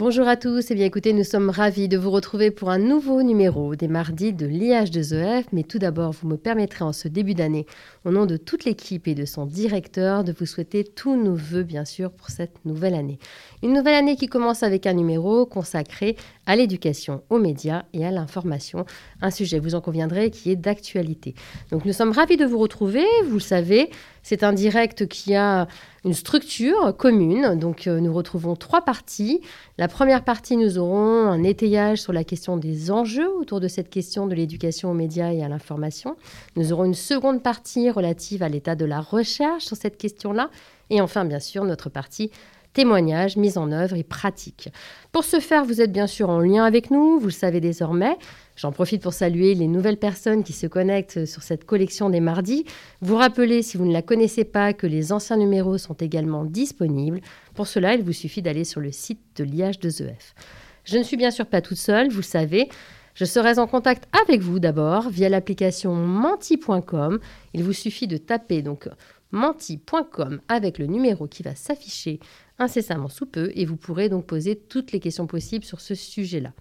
Bonjour à tous, et bien écoutez, nous sommes ravis de vous retrouver pour un nouveau numéro des mardis de l'IH2EF. Mais tout d'abord, vous me permettrez en ce début d'année, au nom de toute l'équipe et de son directeur, de vous souhaiter tous nos voeux, bien sûr, pour cette nouvelle année. Une nouvelle année qui commence avec un numéro consacré à l'éducation, aux médias et à l'information. Un sujet, vous en conviendrez, qui est d'actualité. Donc nous sommes ravis de vous retrouver. Vous le savez, c'est un direct qui a une structure commune. Donc euh, nous retrouvons trois parties. La première partie, nous aurons un étayage sur la question des enjeux autour de cette question de l'éducation aux médias et à l'information. Nous aurons une seconde partie relative à l'état de la recherche sur cette question-là. Et enfin, bien sûr, notre partie témoignages, mise en œuvre et pratique. Pour ce faire, vous êtes bien sûr en lien avec nous, vous le savez désormais. J'en profite pour saluer les nouvelles personnes qui se connectent sur cette collection des mardis. Vous rappelez, si vous ne la connaissez pas, que les anciens numéros sont également disponibles. Pour cela, il vous suffit d'aller sur le site de l'IH2EF. Je ne suis bien sûr pas toute seule, vous savez. Je serai en contact avec vous d'abord via l'application menti.com. Il vous suffit de taper menti.com avec le numéro qui va s'afficher incessamment sous peu et vous pourrez donc poser toutes les questions possibles sur ce sujet-là.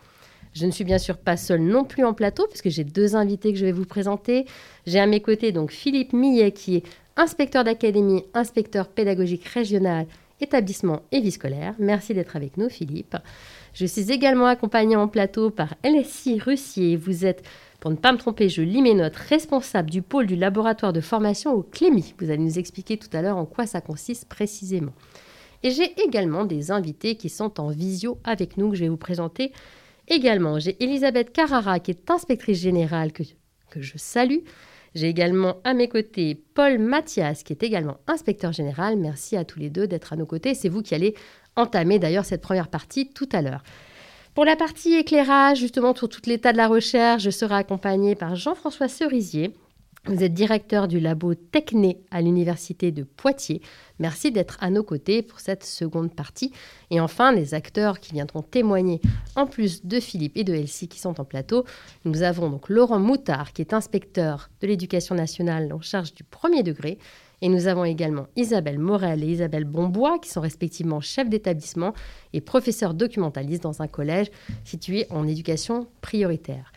Je ne suis bien sûr pas seule non plus en plateau puisque j'ai deux invités que je vais vous présenter. J'ai à mes côtés donc Philippe Millet qui est inspecteur d'académie, inspecteur pédagogique régional, établissement et vie scolaire. Merci d'être avec nous Philippe. Je suis également accompagnée en plateau par LSI Russier. Vous êtes pour ne pas me tromper, je lis mes notes, responsable du pôle du laboratoire de formation au Clémy. Vous allez nous expliquer tout à l'heure en quoi ça consiste précisément. Et j'ai également des invités qui sont en visio avec nous que je vais vous présenter également. J'ai Elisabeth Carrara qui est inspectrice générale que, que je salue. J'ai également à mes côtés Paul Mathias qui est également inspecteur général. Merci à tous les deux d'être à nos côtés. C'est vous qui allez entamer d'ailleurs cette première partie tout à l'heure. Pour la partie éclairage, justement, sur tout l'état de la recherche, je serai accompagnée par Jean-François Cerisier. Vous êtes directeur du labo Techné à l'Université de Poitiers. Merci d'être à nos côtés pour cette seconde partie. Et enfin, les acteurs qui viendront témoigner, en plus de Philippe et de Elsie qui sont en plateau. Nous avons donc Laurent Moutard, qui est inspecteur de l'éducation nationale en charge du premier degré, et nous avons également Isabelle Morel et Isabelle Bombois, qui sont respectivement chefs d'établissement et professeurs documentalistes dans un collège situé en éducation prioritaire.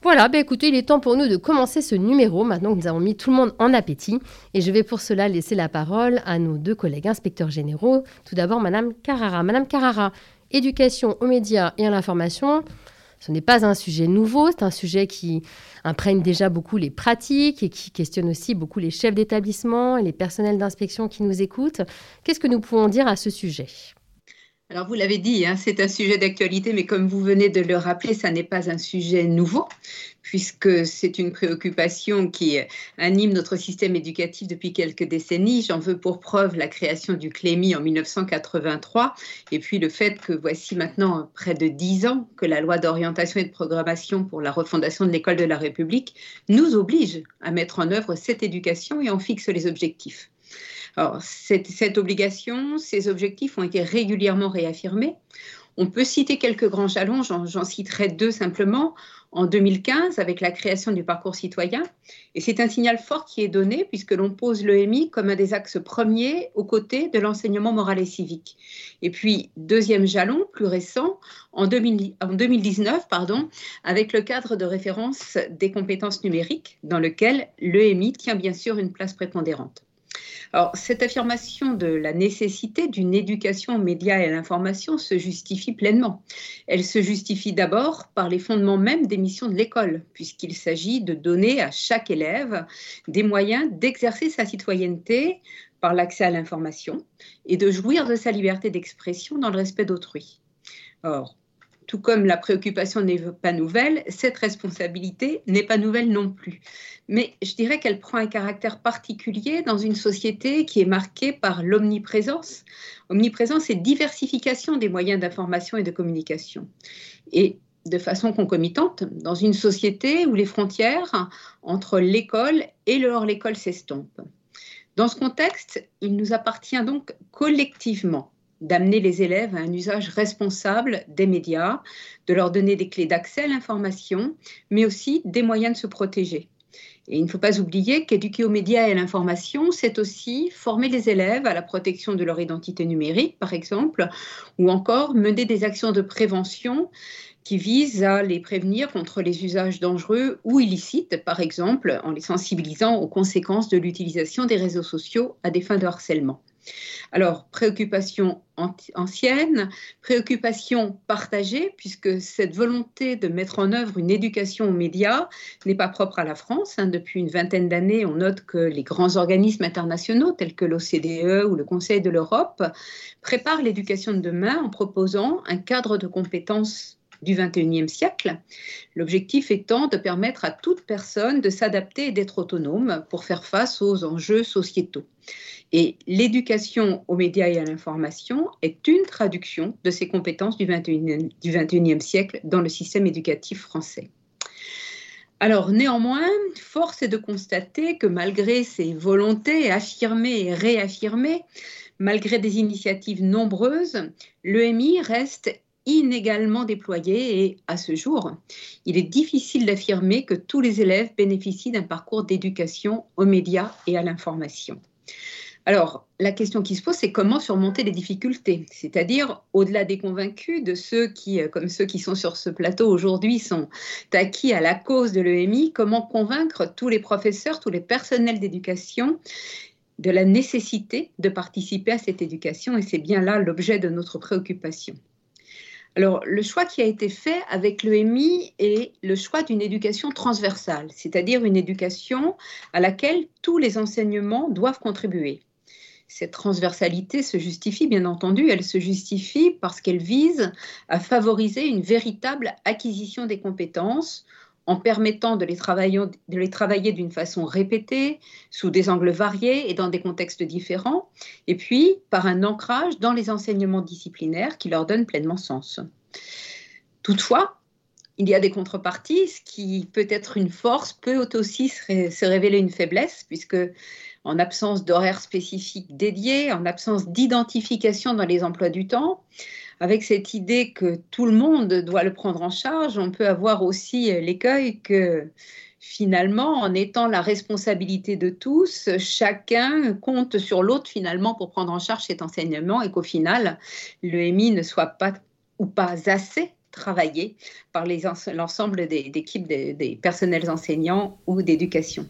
Voilà, bah écoutez, il est temps pour nous de commencer ce numéro maintenant que nous avons mis tout le monde en appétit. Et je vais pour cela laisser la parole à nos deux collègues inspecteurs généraux. Tout d'abord, Madame Carrara. Madame Carrara, éducation aux médias et à l'information. Ce n'est pas un sujet nouveau, c'est un sujet qui imprègne déjà beaucoup les pratiques et qui questionne aussi beaucoup les chefs d'établissement et les personnels d'inspection qui nous écoutent. Qu'est-ce que nous pouvons dire à ce sujet? Alors, vous l'avez dit, hein, c'est un sujet d'actualité, mais comme vous venez de le rappeler, ça n'est pas un sujet nouveau, puisque c'est une préoccupation qui anime notre système éducatif depuis quelques décennies. J'en veux pour preuve la création du CLEMI en 1983, et puis le fait que voici maintenant près de dix ans que la loi d'orientation et de programmation pour la refondation de l'école de la République nous oblige à mettre en œuvre cette éducation et en fixe les objectifs. Alors, cette, obligation, ces objectifs ont été régulièrement réaffirmés. On peut citer quelques grands jalons, j'en citerai deux simplement. En 2015, avec la création du parcours citoyen, et c'est un signal fort qui est donné puisque l'on pose l'EMI comme un des axes premiers aux côtés de l'enseignement moral et civique. Et puis, deuxième jalon, plus récent, en, 2019, pardon, avec le cadre de référence des compétences numériques, dans lequel l'EMI tient bien sûr une place prépondérante. Alors, cette affirmation de la nécessité d'une éducation aux médias et à l'information se justifie pleinement. Elle se justifie d'abord par les fondements même des missions de l'école, puisqu'il s'agit de donner à chaque élève des moyens d'exercer sa citoyenneté par l'accès à l'information et de jouir de sa liberté d'expression dans le respect d'autrui. Or, tout comme la préoccupation n'est pas nouvelle, cette responsabilité n'est pas nouvelle non plus. Mais je dirais qu'elle prend un caractère particulier dans une société qui est marquée par l'omniprésence, omniprésence et diversification des moyens d'information et de communication. Et de façon concomitante, dans une société où les frontières entre l'école et le hors-l'école s'estompent. Dans ce contexte, il nous appartient donc collectivement d'amener les élèves à un usage responsable des médias, de leur donner des clés d'accès à l'information, mais aussi des moyens de se protéger. Et il ne faut pas oublier qu'éduquer aux médias et à l'information, c'est aussi former les élèves à la protection de leur identité numérique, par exemple, ou encore mener des actions de prévention qui visent à les prévenir contre les usages dangereux ou illicites, par exemple en les sensibilisant aux conséquences de l'utilisation des réseaux sociaux à des fins de harcèlement. Alors, préoccupation ancienne, préoccupation partagée, puisque cette volonté de mettre en œuvre une éducation aux médias n'est pas propre à la France. Hein. Depuis une vingtaine d'années, on note que les grands organismes internationaux, tels que l'OCDE ou le Conseil de l'Europe, préparent l'éducation de demain en proposant un cadre de compétences du XXIe siècle, l'objectif étant de permettre à toute personne de s'adapter et d'être autonome pour faire face aux enjeux sociétaux. Et l'éducation aux médias et à l'information est une traduction de ces compétences du XXIe siècle dans le système éducatif français. Alors néanmoins, force est de constater que malgré ces volontés affirmées et réaffirmées, malgré des initiatives nombreuses, l'EMI reste inégalement déployé et à ce jour, il est difficile d'affirmer que tous les élèves bénéficient d'un parcours d'éducation aux médias et à l'information. Alors, la question qui se pose, c'est comment surmonter les difficultés, c'est-à-dire au-delà des convaincus, de ceux qui, euh, comme ceux qui sont sur ce plateau aujourd'hui, sont acquis à la cause de l'EMI, comment convaincre tous les professeurs, tous les personnels d'éducation de la nécessité de participer à cette éducation, et c'est bien là l'objet de notre préoccupation. Alors, le choix qui a été fait avec l'EMI est le choix d'une éducation transversale, c'est-à-dire une éducation à laquelle tous les enseignements doivent contribuer. Cette transversalité se justifie, bien entendu, elle se justifie parce qu'elle vise à favoriser une véritable acquisition des compétences en permettant de les travailler, d'une façon répétée, sous des angles variés et dans des contextes différents, et puis par un ancrage dans les enseignements disciplinaires qui leur donnent pleinement sens. Toutefois, il y a des contreparties, ce qui peut être une force peut aussi se révéler une faiblesse, puisque en absence d'horaires spécifiques dédiés, en absence d'identification dans les emplois du temps, avec cette idée que tout le monde doit le prendre en charge, on peut avoir aussi l'écueil que finalement, en étant la responsabilité de tous, chacun compte sur l'autre finalement pour prendre en charge cet enseignement et qu'au final, l'EMI ne soit pas ou pas assez travaillé par l'ensemble des, équipes des personnels enseignants ou d'éducation.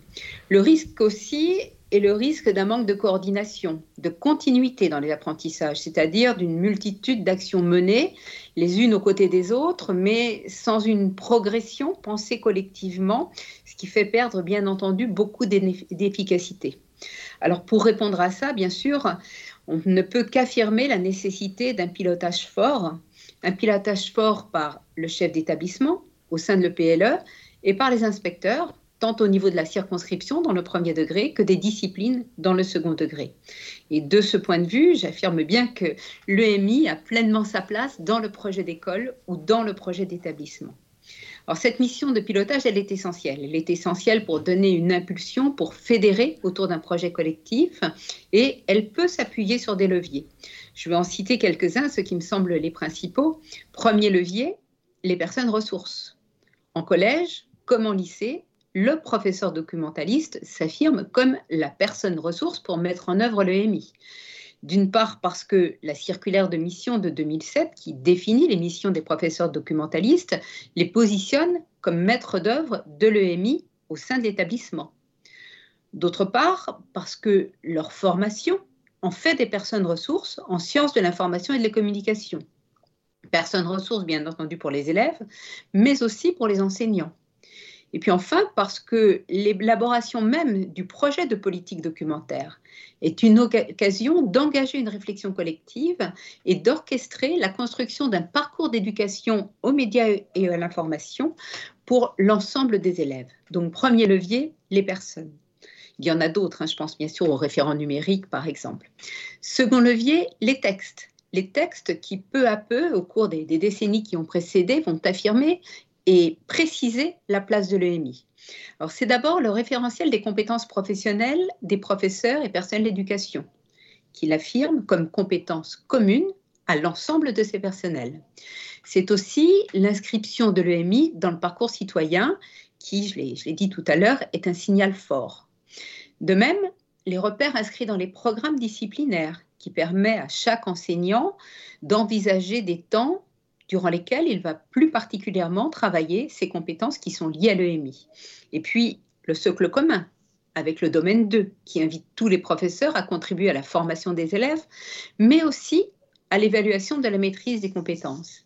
Le risque aussi et le risque d'un manque de coordination, de continuité dans les apprentissages, c'est-à-dire d'une multitude d'actions menées les unes aux côtés des autres, mais sans une progression pensée collectivement, ce qui fait perdre bien entendu beaucoup d'efficacité. Alors pour répondre à ça, bien sûr, on ne peut qu'affirmer la nécessité d'un pilotage fort, un pilotage fort par le chef d'établissement au sein de l'EPLE et par les inspecteurs tant au niveau de la circonscription dans le premier degré que des disciplines dans le second degré. Et de ce point de vue, j'affirme bien que l'EMI a pleinement sa place dans le projet d'école ou dans le projet d'établissement. Alors cette mission de pilotage, elle est essentielle. Elle est essentielle pour donner une impulsion, pour fédérer autour d'un projet collectif et elle peut s'appuyer sur des leviers. Je vais en citer quelques-uns, ceux qui me semblent les principaux. Premier levier, les personnes ressources. En collège comme en lycée, le professeur documentaliste s'affirme comme la personne ressource pour mettre en œuvre l'EMI. D'une part parce que la circulaire de mission de 2007, qui définit les missions des professeurs documentalistes, les positionne comme maîtres d'œuvre de l'EMI au sein de l'établissement. D'autre part parce que leur formation en fait des personnes ressources en sciences de l'information et de la communication. Personnes ressources, bien entendu, pour les élèves, mais aussi pour les enseignants. Et puis enfin, parce que l'élaboration même du projet de politique documentaire est une occasion d'engager une réflexion collective et d'orchestrer la construction d'un parcours d'éducation aux médias et à l'information pour l'ensemble des élèves. Donc, premier levier, les personnes. Il y en a d'autres, hein, je pense bien sûr aux référents numériques, par exemple. Second levier, les textes les textes qui, peu à peu, au cours des, des, décennies qui ont précédé, vont affirmer et préciser la place de l'EMI. Alors, c'est d'abord le référentiel des compétences professionnelles des professeurs et personnels d'éducation, qui l'affirme comme compétence commune à l'ensemble de ses personnels. C'est aussi l'inscription de l'EMI dans le parcours citoyen qui, je l'ai dit tout à l'heure, est un signal fort. De même, les repères inscrits dans les programmes disciplinaires qui permet à chaque enseignant d'envisager des temps durant lesquels il va plus particulièrement travailler ses compétences qui sont liées à l'EMI. Et puis, le socle commun, avec le domaine 2, qui invite tous les professeurs à contribuer à la formation des élèves, mais aussi à l'évaluation de la maîtrise des compétences.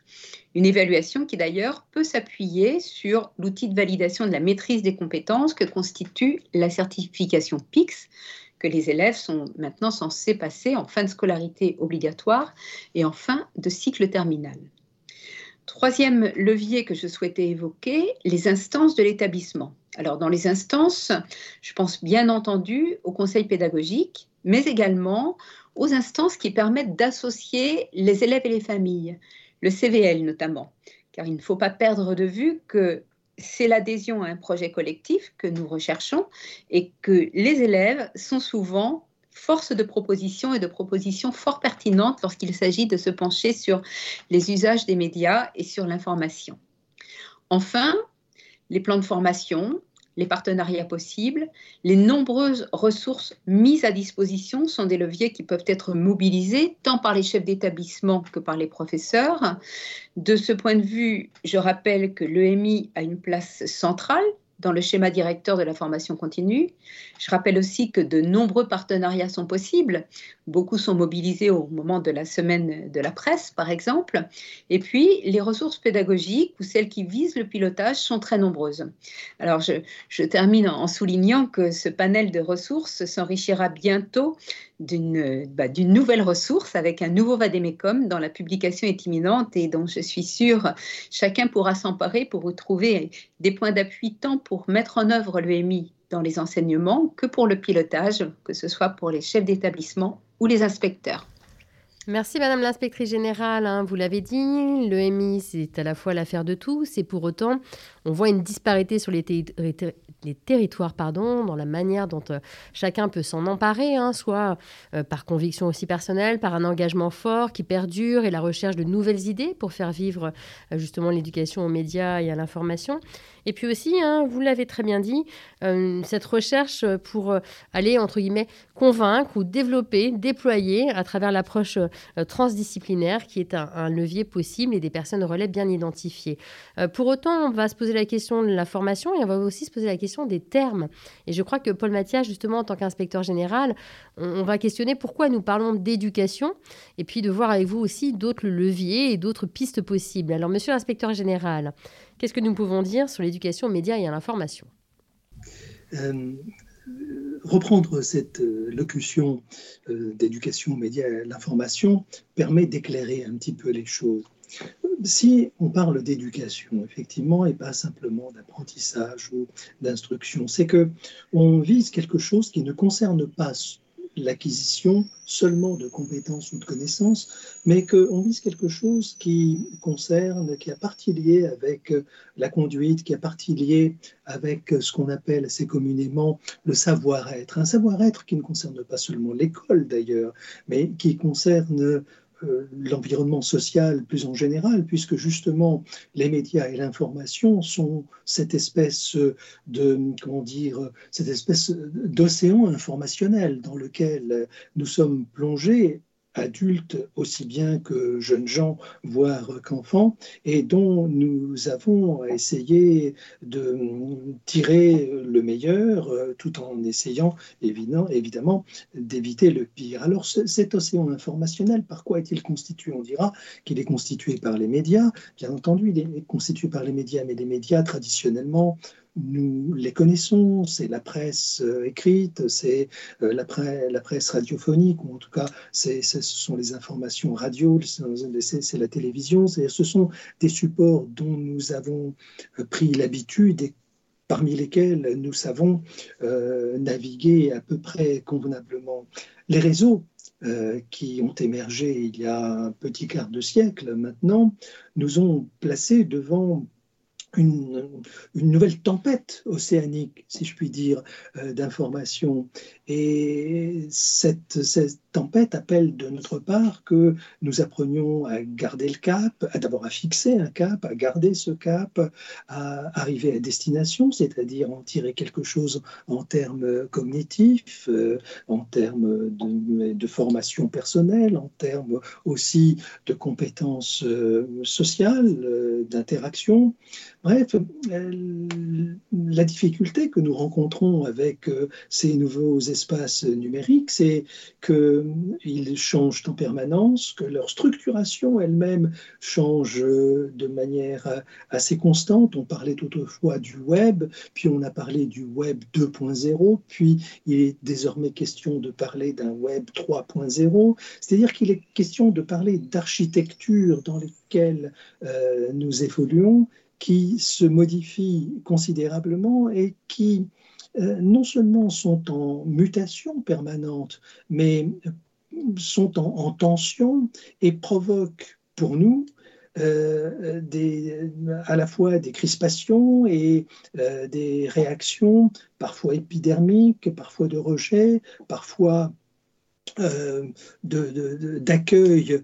Une évaluation qui d'ailleurs peut s'appuyer sur l'outil de validation de la maîtrise des compétences que constitue la certification PIX, que les élèves sont maintenant censés passer en fin de scolarité obligatoire et en fin de cycle terminal. Troisième levier que je souhaitais évoquer, les instances de l'établissement. Alors dans les instances, je pense bien entendu au conseil pédagogique, mais également aux instances qui permettent d'associer les élèves et les familles, le CVL notamment, car il ne faut pas perdre de vue que c'est l'adhésion à un projet collectif que nous recherchons et que les élèves sont souvent force de proposition et de propositions fort pertinentes lorsqu'il s'agit de se pencher sur les usages des médias et sur l'information. Enfin, les plans de formation, les partenariats possibles, les nombreuses ressources mises à disposition sont des leviers qui peuvent être mobilisés tant par les chefs d'établissement que par les professeurs. De ce point de vue, je rappelle que l'EMI a une place centrale dans le schéma directeur de la formation continue. Je rappelle aussi que de nombreux partenariats sont possibles. Beaucoup sont mobilisés au moment de la semaine de la presse, par exemple. Et puis, les ressources pédagogiques ou celles qui visent le pilotage sont très nombreuses. Alors, je, termine en soulignant que ce panel de ressources s'enrichira bientôt bah, d'une nouvelle ressource avec un nouveau Vademecum dont la publication est imminente et dont je suis sûre chacun pourra s'emparer pour retrouver des points d'appui tant pour mettre en œuvre l'EMI dans les enseignements que pour le pilotage, que ce soit pour les chefs d'établissement ou les inspecteurs. Merci Madame l'inspectrice générale. Hein. vous l'avez dit, l'EMI, c'est à la fois l'affaire de tous et pour autant, on voit une disparité sur les, territoires pardon, dans la manière dont euh, chacun peut s'en emparer, hein, soit euh, par conviction aussi personnelle, par un engagement fort qui perdure et la recherche de nouvelles idées pour faire vivre euh, justement l'éducation aux médias et à l'information. Et puis aussi, hein, vous l'avez très bien dit, cette recherche pour aller, entre guillemets, convaincre ou développer, déployer à travers l'approche transdisciplinaire qui est un, levier possible et des personnes relais bien identifiées. pour autant, on va se poser la question de la formation et on va aussi se poser la question des termes. Et je crois que Paul Mathias, justement, en tant qu'inspecteur général, on, va questionner pourquoi nous parlons d'éducation et puis de voir avec vous aussi d'autres leviers et d'autres pistes possibles. Alors, monsieur l'inspecteur général, qu'est-ce que nous pouvons dire sur l'éducation aux médias et à l'information? Euh, reprendre cette euh, locution euh, d'éducation aux médias et à l'information permet d'éclairer un petit peu les choses. Si on parle d'éducation, effectivement, et pas simplement d'apprentissage ou d'instruction, c'est que on vise quelque chose qui ne concerne pas l'acquisition seulement de compétences ou de connaissances, mais qu'on vise quelque chose qui concerne, qui a partie liée avec la conduite, qui a partie liée avec ce qu'on appelle assez communément le savoir-être. Un savoir-être qui ne concerne pas seulement l'école d'ailleurs, mais qui concerne euh, l'environnement social plus en général, puisque justement les médias et l'information sont cette espèce de, comment dire, cette espèce d'océan informationnel dans lequel nous sommes plongés adultes aussi bien que jeunes gens, voire qu'enfants, et dont nous avons essayé de tirer le meilleur euh, tout en essayant évidemment, évidemment d'éviter le pire. Alors cet océan informationnel, par quoi est-il constitué? On dira qu'il est constitué par les médias. Bien entendu, il est constitué par les médias, mais les médias traditionnellement nous les connaissons, c'est la presse euh, écrite, c'est euh, la, presse radiophonique, ou en tout cas ce sont les informations radio, c'est la télévision, ce sont des supports dont nous avons euh, pris l'habitude et parmi lesquels nous savons naviguer à peu près convenablement. Les réseaux qui ont émergé il y a un petit quart de siècle maintenant, nous ont placés devant une, nouvelle tempête océanique, si je puis dire, euh, d'informations. Et cette, cette tempête appelle de notre part que nous apprenions à garder le cap, à d'abord à fixer un cap, à garder ce cap, à arriver à destination, c'est-à-dire en tirer quelque chose en termes cognitifs, euh, en termes de, formation personnelle, en termes aussi de compétences euh, sociales, euh, d'interaction. Bref, la difficulté que nous rencontrons avec ces nouveaux espaces numériques, c'est qu'ils changent en permanence, que leur structuration elle-même change de manière assez constante. On parlait autrefois du web, puis on a parlé du web 2.0, puis il est désormais question de parler d'un web 3.0, c'est-à-dire qu'il est question de parler d'architecture dans lesquelles euh, nous évoluons, qui se modifient considérablement et qui euh, non seulement sont en mutation permanente, mais sont en, tension et provoquent pour nous euh, à la fois des crispations et euh, des réactions parfois épidermiques, parfois de rejet, parfois d'accueil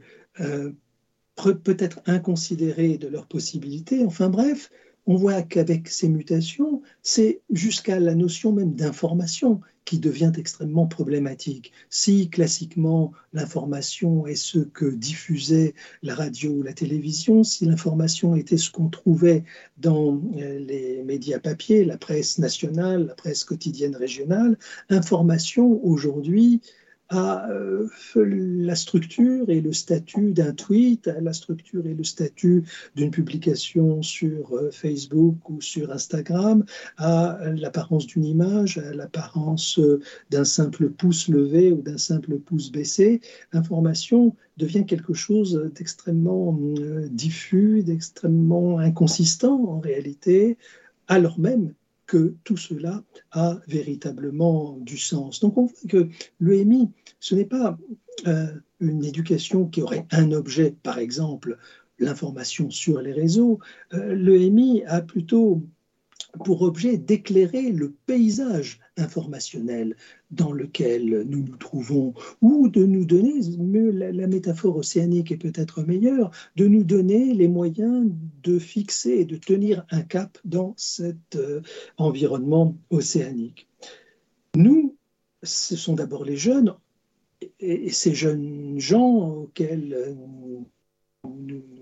peut-être inconsidéré de leurs possibilités. Enfin bref, on voit qu'avec ces mutations, c'est jusqu'à la notion même d'information qui devient extrêmement problématique. Si classiquement l'information est ce que diffusait la radio ou la télévision, si l'information était ce qu'on trouvait dans euh, les médias papier, la presse nationale, la presse quotidienne régionale, information aujourd'hui à euh, la structure et le statut d'un tweet, à la structure et le statut d'une publication sur euh, Facebook ou sur Instagram, à l'apparence d'une image, à l'apparence euh, d'un simple pouce levé ou d'un simple pouce baissé. L'information devient quelque chose d'extrêmement diffus, d'extrêmement inconsistant en réalité, alors même que tout cela a véritablement du sens. Donc on voit que l'EMI, ce n'est pas euh, une éducation qui aurait un objet, par exemple l'information sur les réseaux. Euh, L'EMI a plutôt pour objet d'éclairer le paysage informationnel dans lequel nous nous trouvons, ou de nous donner, la, métaphore océanique est peut-être meilleure, de nous donner les moyens de fixer et de tenir un cap dans cet euh, environnement océanique. Nous, ce sont d'abord les jeunes, et, ces jeunes gens auxquels nous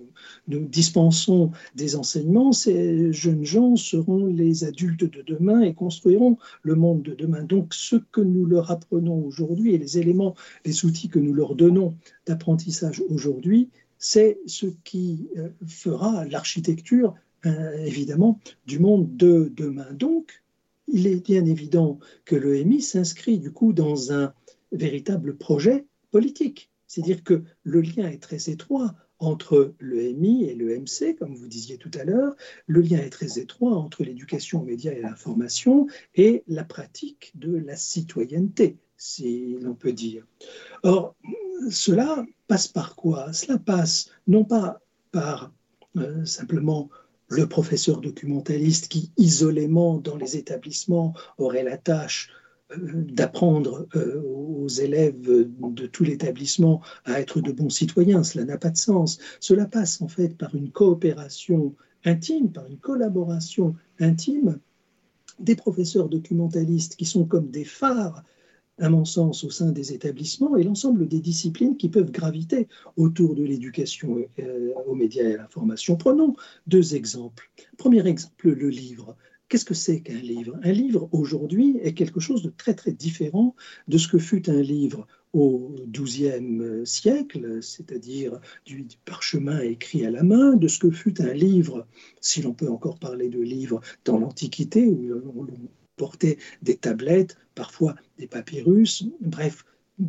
dispensons des enseignements, ces jeunes gens seront les adultes de demain et construiront le monde de demain. Donc ce que nous leur apprenons aujourd'hui et les éléments, les outils que nous leur donnons d'apprentissage aujourd'hui, c'est ce qui euh, fera l'architecture, euh, évidemment, du monde de demain. Donc, il est bien évident que l'EMI s'inscrit du coup dans un véritable projet politique. C'est-à-dire que le lien est très étroit entre le MI et le MC, comme vous disiez tout à l'heure. Le lien est très étroit entre l'éducation aux médias et l'information et la pratique de la citoyenneté, si l'on peut dire. Or, cela passe par quoi? Cela passe non pas par euh, simplement le professeur documentaliste qui, isolément dans les établissements, aurait la tâche d'apprendre euh, aux élèves de tout l'établissement à être de bons citoyens. Cela n'a pas de sens. Cela passe en fait par une coopération intime, par une collaboration intime des professeurs documentalistes qui sont comme des phares à mon sens, au sein des établissements et l'ensemble des disciplines qui peuvent graviter autour de l'éducation euh, aux médias et à l'information. Prenons deux exemples. Premier exemple, le livre. Qu'est-ce que c'est qu'un livre? Un livre aujourd'hui est quelque chose de très très différent de ce que fut un livre au XIIe siècle, c'est-à-dire du, parchemin écrit à la main, de ce que fut un livre, si l'on peut encore parler de livre, dans l'Antiquité, où on portait des tablettes, parfois des papyrus, bref,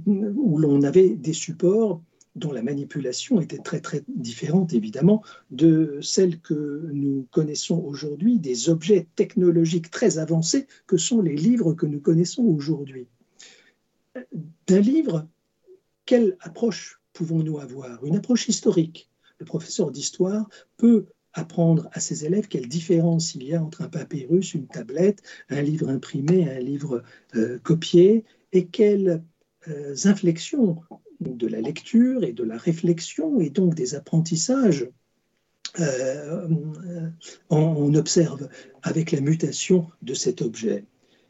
où l'on avait des supports dont la manipulation était très très différente évidemment de celle que nous connaissons aujourd'hui, des objets technologiques très avancés que sont les livres que nous connaissons aujourd'hui. D'un livre, quelle approche pouvons-nous avoir? Une approche historique. Le professeur d'histoire peut apprendre à ses élèves quelle différence il y a entre un papyrus, une tablette, un livre imprimé, un livre euh, copié, et quelle inflexions de la lecture et de la réflexion et donc des apprentissages euh, on observe avec la mutation de cet objet.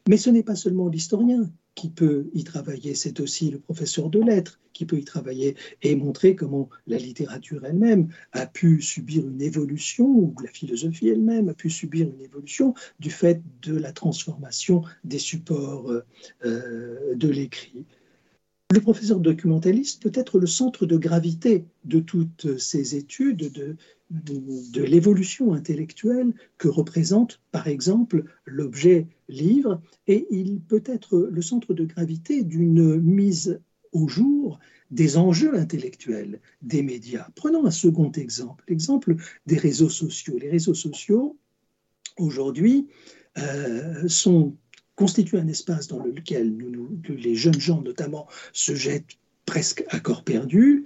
Mais ce n'est pas seulement l'historien qui peut y travailler, c'est aussi le professeur de lettres qui peut y travailler et montrer comment la littérature elle-même a pu subir une évolution, ou la philosophie elle-même a pu subir une évolution du fait de la transformation des supports euh, de l'écrit. Le professeur documentaliste peut être le centre de gravité de toutes ces études, de, l'évolution intellectuelle que représente, par exemple, l'objet livre, et il peut être le centre de gravité d'une mise au jour des enjeux intellectuels des médias. Prenons un second exemple, l'exemple des réseaux sociaux. Les réseaux sociaux, aujourd'hui, euh, sont constituent un espace dans lequel les jeunes gens, notamment, se jettent presque à corps perdu,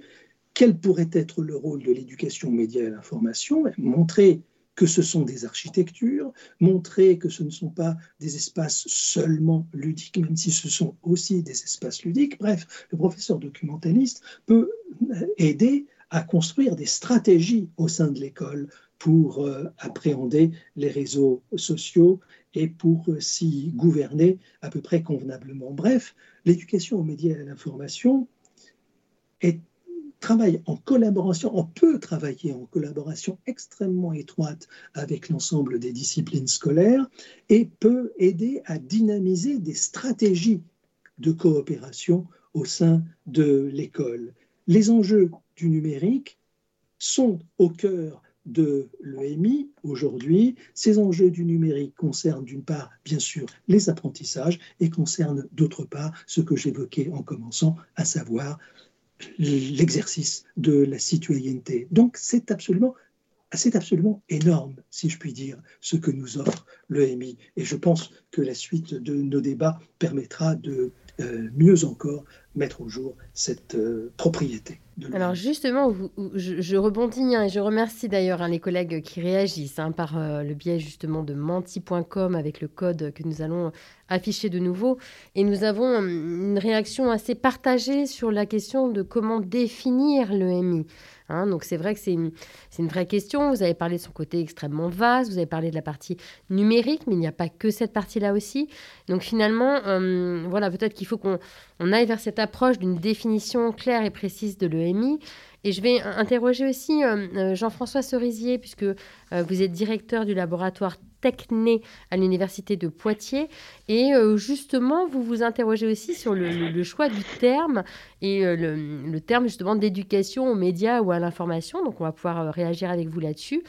quel pourrait être le rôle de l'éducation média et l'information? Montrer que ce sont des architectures, montrer que ce ne sont pas des espaces seulement ludiques, même si ce sont aussi des espaces ludiques. Bref, le professeur documentaliste peut euh, aider à construire des stratégies au sein de l'école pour euh, appréhender les réseaux sociaux et pour euh, s'y gouverner à peu près convenablement. Bref, l'éducation aux médias et à l'information est travaille en collaboration, on peut travailler en collaboration extrêmement étroite avec l'ensemble des disciplines scolaires et peut aider à dynamiser des stratégies de coopération au sein de l'école. Les enjeux du numérique sont au cœur de l'EMI aujourd'hui. Ces enjeux du numérique concernent d'une part, bien sûr, les apprentissages et concernent d'autre part ce que j'évoquais en commençant, à savoir l'exercice de la citoyenneté. Donc c'est absolument, énorme, si je puis dire, ce que nous offre l'EMI. Et je pense que la suite de nos débats permettra de euh, mieux encore mettre au jour cette euh, propriété. Alors justement, je, rebondis hein, et je remercie d'ailleurs hein, les collègues qui réagissent hein, par euh, le biais justement de menti.com avec le code que nous allons afficher de nouveau. Et nous avons une réaction assez partagée sur la question de comment définir l'EMI. Hein, donc c'est vrai que c'est une, vraie question. Vous avez parlé de son côté extrêmement vaste, vous avez parlé de la partie numérique, mais il n'y a pas que cette partie-là aussi. Donc finalement, euh, voilà, peut-être qu'il faut qu'on aille vers cette approche d'une définition claire et précise de l'EMI. Et je vais interroger aussi euh, euh, Jean-François Cerisier, puisque vous êtes directeur du laboratoire Techné à l'université de Poitiers. Et euh, justement, vous vous interrogez aussi sur le, choix du terme et euh, le, terme justement d'éducation aux médias ou à l'information. Donc, on va pouvoir euh, réagir avec vous là-dessus.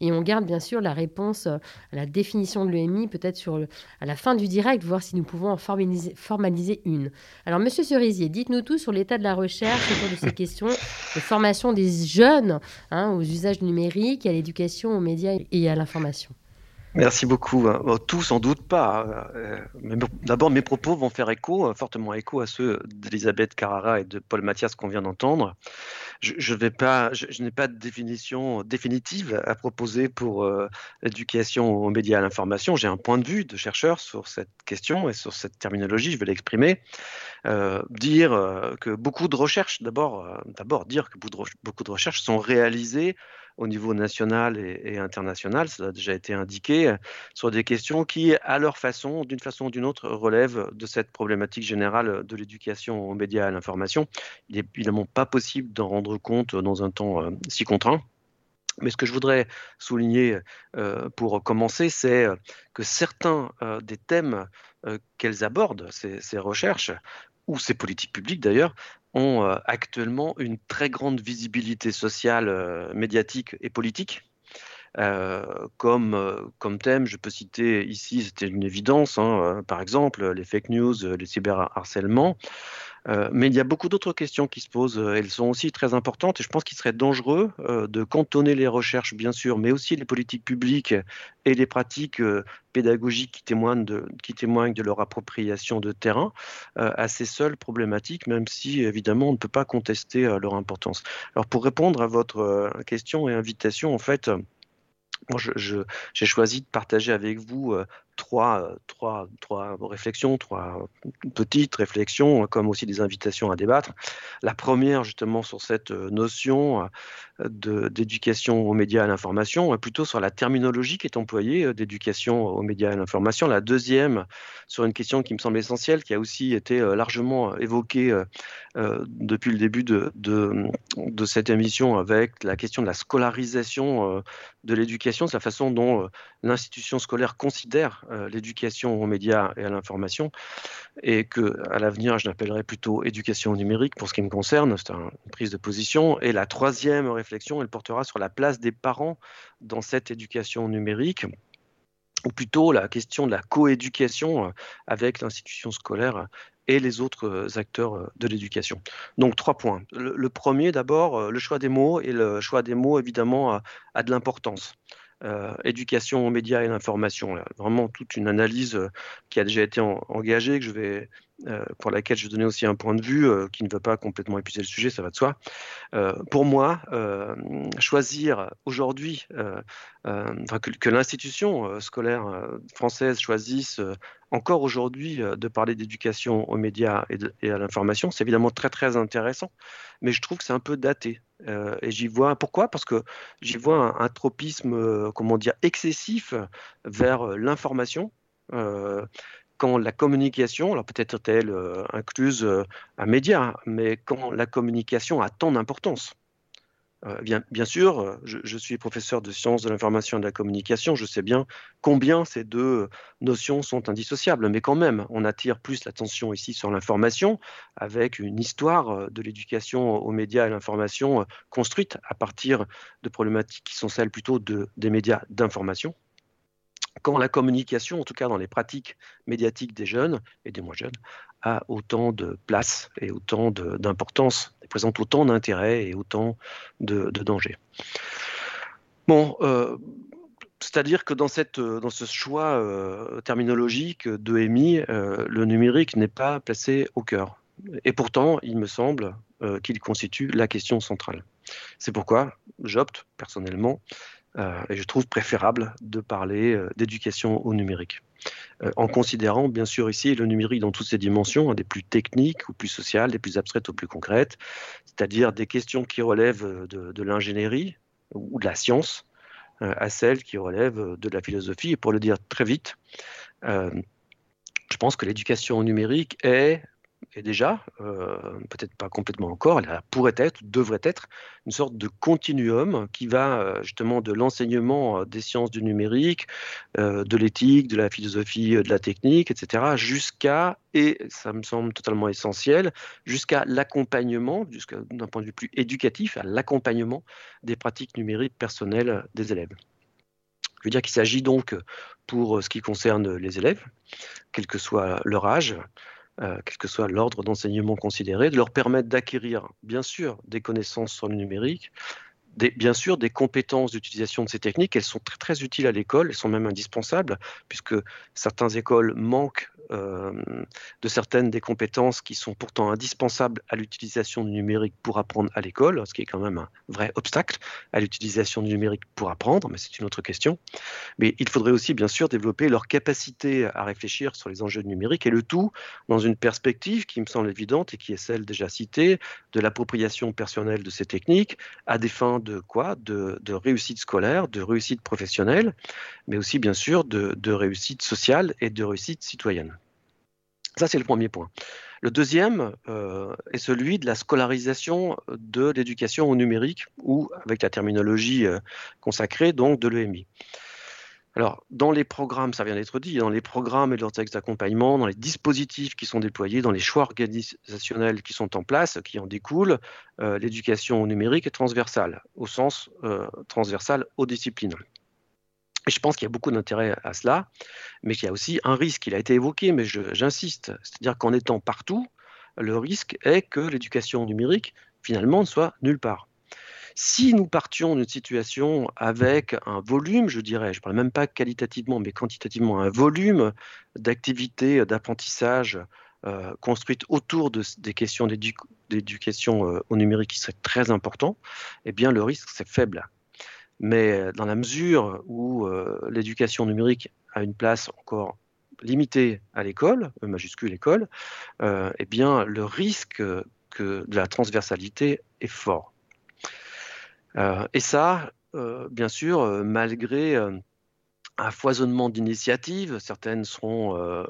Et on garde bien sûr la réponse à la définition de l'EMI peut-être sur à la fin du direct, voir si nous pouvons en formaliser, formaliser une. Alors, Monsieur Cerisier, dites-nous tout sur l'état de la recherche autour de ces questions de formation des jeunes hein, aux usages numériques, à l'éducation aux médias et à l'information. Merci beaucoup. Tout sans doute pas. Euh, d'abord, mes propos vont faire écho, euh, fortement écho à ceux d'Elisabeth Carrara et de Paul Mathias qu'on vient d'entendre. Je, n'ai pas de définition définitive à proposer pour euh, l'éducation aux médias à l'information. J'ai un point de vue de chercheur sur cette question et sur cette terminologie. Je vais l'exprimer. dire que beaucoup de recherches, d'abord dire que beaucoup de recherches sont réalisées au niveau national et, international, ça a déjà été indiqué, euh, sur des questions qui, à leur façon, d'une façon ou d'une autre, relèvent de cette problématique générale de l'éducation aux médias et à l'information. Il n'est évidemment pas possible d'en rendre compte dans un temps euh, si contraint. Mais ce que je voudrais souligner euh, pour commencer, c'est que certains des thèmes qu'elles abordent, ces, recherches, ou ces politiques publiques d'ailleurs, ont euh, actuellement une très grande visibilité sociale, euh, médiatique et politique. Euh, comme, comme thème, je peux citer ici, c'était une évidence, hein, par exemple, les fake news, les cyberharcèlements. Euh, mais il y a beaucoup d'autres questions qui se posent. Euh, elles sont aussi très importantes et je pense qu'il serait dangereux euh, de cantonner les recherches, bien sûr, mais aussi les politiques publiques et les pratiques pédagogiques qui témoignent, de, qui témoignent de leur appropriation de terrain à ces seules problématiques, même si évidemment on ne peut pas contester leur importance. Alors pour répondre à votre question et invitation, en fait, j'ai choisi de partager avec vous trois, trois, trois réflexions, trois petites réflexions, comme aussi des invitations à débattre. La première, justement, sur cette notion d'éducation aux médias et à l'information, plutôt sur la terminologie qui est employée d'éducation aux médias et à l'information. La deuxième, sur une question qui me semble essentielle, qui a aussi été largement évoquée depuis le début de, de, de, cette émission avec la question de la scolarisation de l'éducation, c'est la façon dont l'institution scolaire considère l'éducation aux médias et à l'information, et que à l'avenir, je l'appellerai plutôt éducation numérique pour ce qui me concerne, c'est une prise de position. Et la troisième réflexion, elle portera sur la place des parents dans cette éducation numérique ou plutôt la question de la coéducation avec l'institution scolaire et les autres acteurs de l'éducation. Donc trois points. Le, premier d'abord, le choix des mots, et le choix des mots évidemment a de l'importance. Euh, éducation aux médias et l'information. Vraiment toute une analyse euh, qui a déjà été engagée, que je vais, euh, pour laquelle je vais donner aussi un point de vue qui ne va pas complètement épuiser le sujet, ça va de soi. pour moi, choisir aujourd'hui, que, que l'institution scolaire française choisisse encore aujourd'hui de parler d'éducation aux médias et, et à l'information, c'est évidemment très très intéressant, mais je trouve que c'est un peu daté. Euh, et j'y vois pourquoi? Parce que j'y vois un, tropisme, euh, comment dire, excessif vers euh, l'information. quand la communication, alors peut-être est-elle incluse un média, mais quand la communication a tant d'importance, euh, bien, sûr, euh, je, suis professeur de sciences de l'information et de la communication, je sais bien combien ces deux notions sont indissociables, mais quand même, on attire plus l'attention ici sur l'information avec une histoire euh, de l'éducation aux médias et à l'information construite à partir de problématiques qui sont celles plutôt de, des médias d'information. Quand la communication, en tout cas dans les pratiques médiatiques des jeunes et des moins jeunes, a autant de place et autant d'importance, présente autant d'intérêt et autant de, dangers. Bon, euh, c'est-à-dire que dans, dans ce choix euh, terminologique de EMI, euh, le numérique n'est pas placé au cœur. Et pourtant, il me semble qu'il constitue la question centrale. C'est pourquoi j'opte personnellement euh, et je trouve préférable de parler euh, d'éducation au numérique. Euh, en considérant bien sûr ici le numérique dans toutes ses dimensions, hein, des plus techniques ou plus sociales, des plus abstraites ou plus concrètes, c'est-à-dire des questions qui relèvent de, l'ingénierie ou de la science, à celles qui relèvent de la philosophie. Et pour le dire très vite, je pense que l'éducation au numérique est et déjà, euh, peut-être pas complètement encore, elle pourrait être, devrait être, une sorte de continuum qui va euh, justement de l'enseignement euh, des sciences du numérique, de l'éthique, de la philosophie, de la technique, etc., jusqu'à, et ça me semble totalement essentiel, jusqu'à l'accompagnement, d'un point de vue plus éducatif, à l'accompagnement des pratiques numériques personnelles des élèves. Je veux dire qu'il s'agit donc, pour ce qui concerne les élèves, quel que soit leur âge, euh, quel que soit l'ordre d'enseignement considéré, de leur permettre d'acquérir, bien sûr, des connaissances sur le numérique, bien sûr, des compétences d'utilisation de ces techniques. Elles sont très, très utiles à l'école, elles sont même indispensables, puisque certaines écoles manquent de certaines des compétences qui sont pourtant indispensables à l'utilisation du numérique pour apprendre à l'école, ce qui est quand même un vrai obstacle à l'utilisation du numérique pour apprendre, mais c'est une autre question. Mais il faudrait aussi, bien sûr, développer leur capacité à réfléchir sur les enjeux numériques et le tout dans une perspective qui me semble évidente et qui est celle déjà citée de l'appropriation personnelle de ces techniques à des fins de quoi? De, réussite scolaire, de réussite professionnelle, mais aussi, bien sûr, de réussite sociale et de réussite citoyenne. Ça, c'est le premier point. Le deuxième euh, est celui de la scolarisation de l'éducation au numérique, ou avec la terminologie euh, consacrée, donc de l'EMI. Alors, dans les programmes, ça vient d'être dit, dans les programmes et leurs textes d'accompagnement, dans les dispositifs qui sont déployés, dans les choix organisationnels qui sont en place, qui en découlent, euh, l'éducation au numérique est transversale, au sens transversal aux disciplines. Je pense qu'il y a beaucoup d'intérêt à cela, mais qu'il y a aussi un risque, il a été évoqué, mais j'insiste, c'est-à-dire qu'en étant partout, le risque est que l'éducation numérique, finalement, ne soit nulle part. Si nous partions d'une situation avec un volume, je dirais, je ne parle même pas qualitativement, mais quantitativement, un volume d'activités d'apprentissage euh, construites autour de, des questions d'éducation euh, au numérique qui serait très important, eh bien le risque c'est faible. Mais dans la mesure où l'éducation numérique a une place encore limitée à l'école, E majuscule école, eh bien, le risque que de la transversalité est fort. et ça, bien sûr, malgré un foisonnement d'initiatives, certaines seront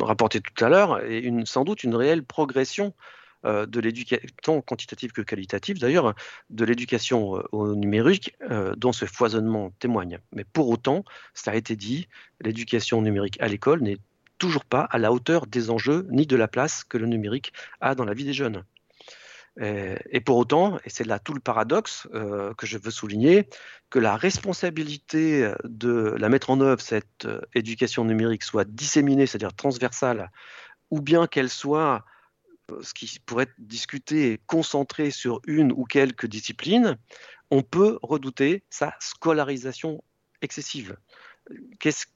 rapportées tout à l'heure, et sans doute une réelle progression euh, de l'éducation, tant quantitative que qualitative d'ailleurs, de l'éducation euh, au numérique euh, dont ce foisonnement témoigne. Mais pour autant, ça a été dit, l'éducation numérique à l'école n'est toujours pas à la hauteur des enjeux ni de la place que le numérique a dans la vie des jeunes. Et, pour autant, et c'est là tout le paradoxe que je veux souligner, que la responsabilité de la mettre en œuvre, cette éducation numérique, soit disséminée, c'est-à-dire transversale, ou bien qu'elle soit ce qui pourrait être discuté et concentré sur une ou quelques disciplines, on peut redouter sa scolarisation excessive.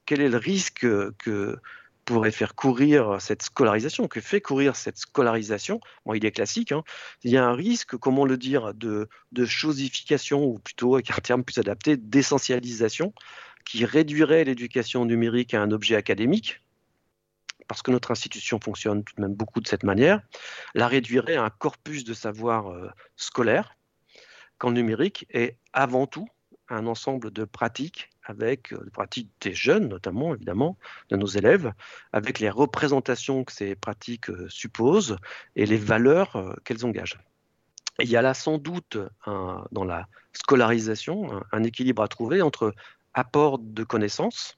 quel est le risque que pourrait faire courir cette scolarisation, que fait courir cette scolarisation? Bon, Il est classique, hein. il y a un risque, comment le dire, de, de chosification, ou plutôt avec un terme plus adapté, d'essentialisation, qui réduirait l'éducation numérique à un objet académique, parce que notre institution fonctionne tout de même beaucoup de cette manière, la réduirait à un corpus de savoir euh, scolaire, quand numérique est avant tout un ensemble de pratiques avec euh, pratiques des jeunes notamment évidemment de nos élèves avec les représentations que ces pratiques euh, supposent et les valeurs qu'elles engagent. il y a là sans doute dans la scolarisation un, équilibre à trouver entre apport de connaissances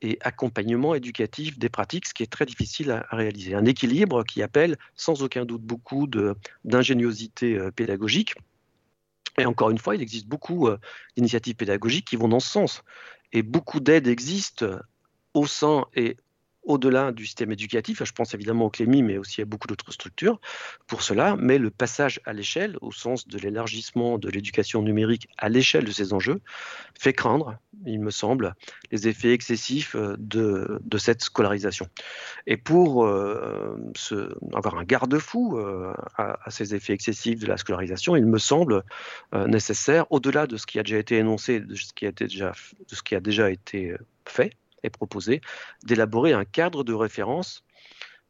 et accompagnement éducatif des pratiques, ce qui est très difficile à, réaliser. Un équilibre qui appelle sans aucun doute beaucoup d'ingéniosité euh, pédagogique. Et encore une fois, il existe beaucoup euh, d'initiatives pédagogiques qui vont dans ce sens. Et beaucoup d'aides existent au sein et au-delà du système éducatif. Je pense évidemment au CLEMI, mais aussi à beaucoup d'autres structures pour cela. Mais le passage à l'échelle, au sens de l'élargissement de l'éducation numérique à l'échelle de ces enjeux, fait craindre, il me semble, les effets excessifs euh, de, cette scolarisation. Et pour euh, avoir un garde-fou euh, à, ces effets excessifs de la scolarisation, il me semble nécessaire, au-delà de ce qui a déjà été énoncé, de ce qui a déjà été fait, est proposé d'élaborer un cadre de référence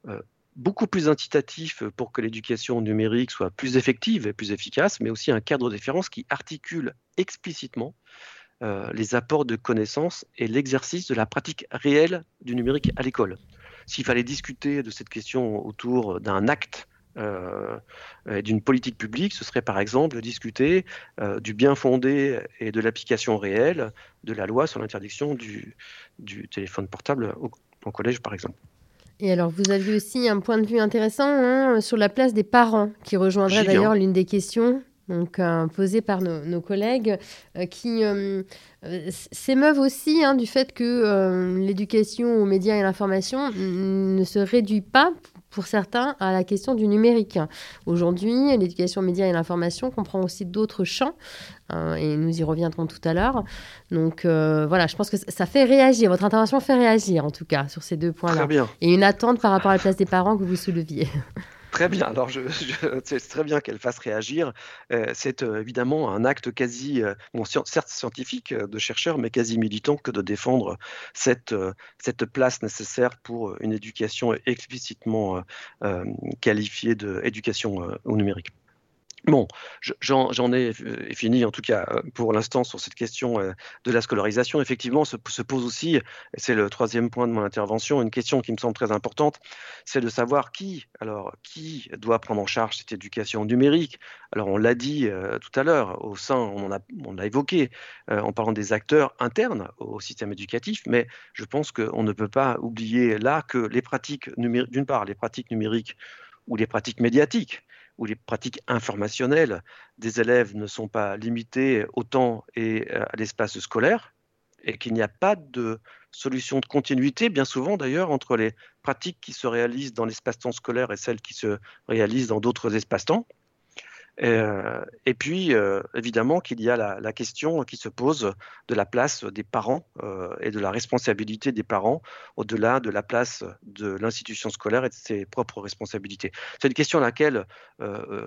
euh, beaucoup plus incitatif pour que l'éducation numérique soit plus effective et plus efficace, mais aussi un cadre de référence qui articule explicitement euh, les apports de connaissances et l'exercice de la pratique réelle du numérique à l'école. S'il fallait discuter de cette question autour d'un acte d'une politique publique, ce serait par exemple discuter euh, du bien fondé et de l'application réelle de la loi sur l'interdiction du, du, téléphone portable au, collège, par exemple. Et alors, vous avez aussi un point de vue intéressant hein, sur la place des parents, qui rejoindrait d'ailleurs l'une des questions donc, euh, posées par nos, collègues, qui s'émeuvent aussi hein, du fait que l'éducation aux médias et à l'information ne se réduit pas pour certains à la question du numérique. Aujourd'hui, l'éducation média et l'information comprend aussi d'autres champs, hein, et nous y reviendrons tout à l'heure. Donc euh, voilà, je pense que ça fait réagir, votre intervention fait réagir en tout cas sur ces deux points-là. Et une attente par rapport à la place des parents que vous souleviez. Très bien. Alors, je, c'est très bien qu'elle fasse réagir. Euh, c'est euh, évidemment un acte quasi, euh, certes scientifique de chercheur, mais quasi militant que de défendre cette place nécessaire pour une éducation explicitement qualifiée d'éducation au numérique. Bon, j'en ai euh, fini en tout cas euh, pour l'instant sur cette question euh, de la scolarisation. Effectivement, se, pose aussi, c'est le troisième point de mon intervention, une question qui me semble très importante, c'est de savoir qui, alors qui doit prendre en charge cette éducation numérique. Alors on l'a dit tout à l'heure, au sein, on l'a évoqué en parlant des acteurs internes au système éducatif, mais je pense qu'on ne peut pas oublier là que les pratiques numériques, d'une part les pratiques numériques ou les pratiques médiatiques où les pratiques informationnelles des élèves ne sont pas limitées au temps et euh, à l'espace scolaire, et qu'il n'y a pas de solution de continuité, bien souvent d'ailleurs, entre les pratiques qui se réalisent dans l'espace-temps scolaire et celles qui se réalisent dans d'autres espaces-temps. Euh, et puis, euh, évidemment, qu'il y a la, question qui se pose de la place des parents euh, et de la responsabilité des parents au-delà de la place de l'institution scolaire et de ses propres responsabilités. C'est une question à laquelle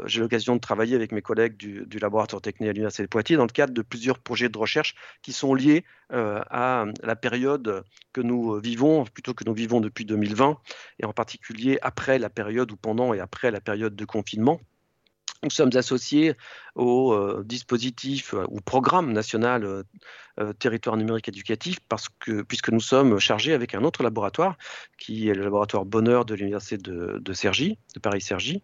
j'ai l'occasion de travailler avec mes collègues du, laboratoire technique à l'Université de Poitiers dans le cadre de plusieurs projets de recherche qui sont liés à la période que nous vivons, plutôt que nous vivons depuis 2020, et en particulier après la période ou pendant et après la période de confinement. Nous sommes associés au euh, dispositif ou euh, programme national euh, euh, territoire numérique éducatif parce que, puisque nous sommes chargés avec un autre laboratoire qui est le laboratoire Bonheur de l'Université de, Cergy, de Paris-Cergy,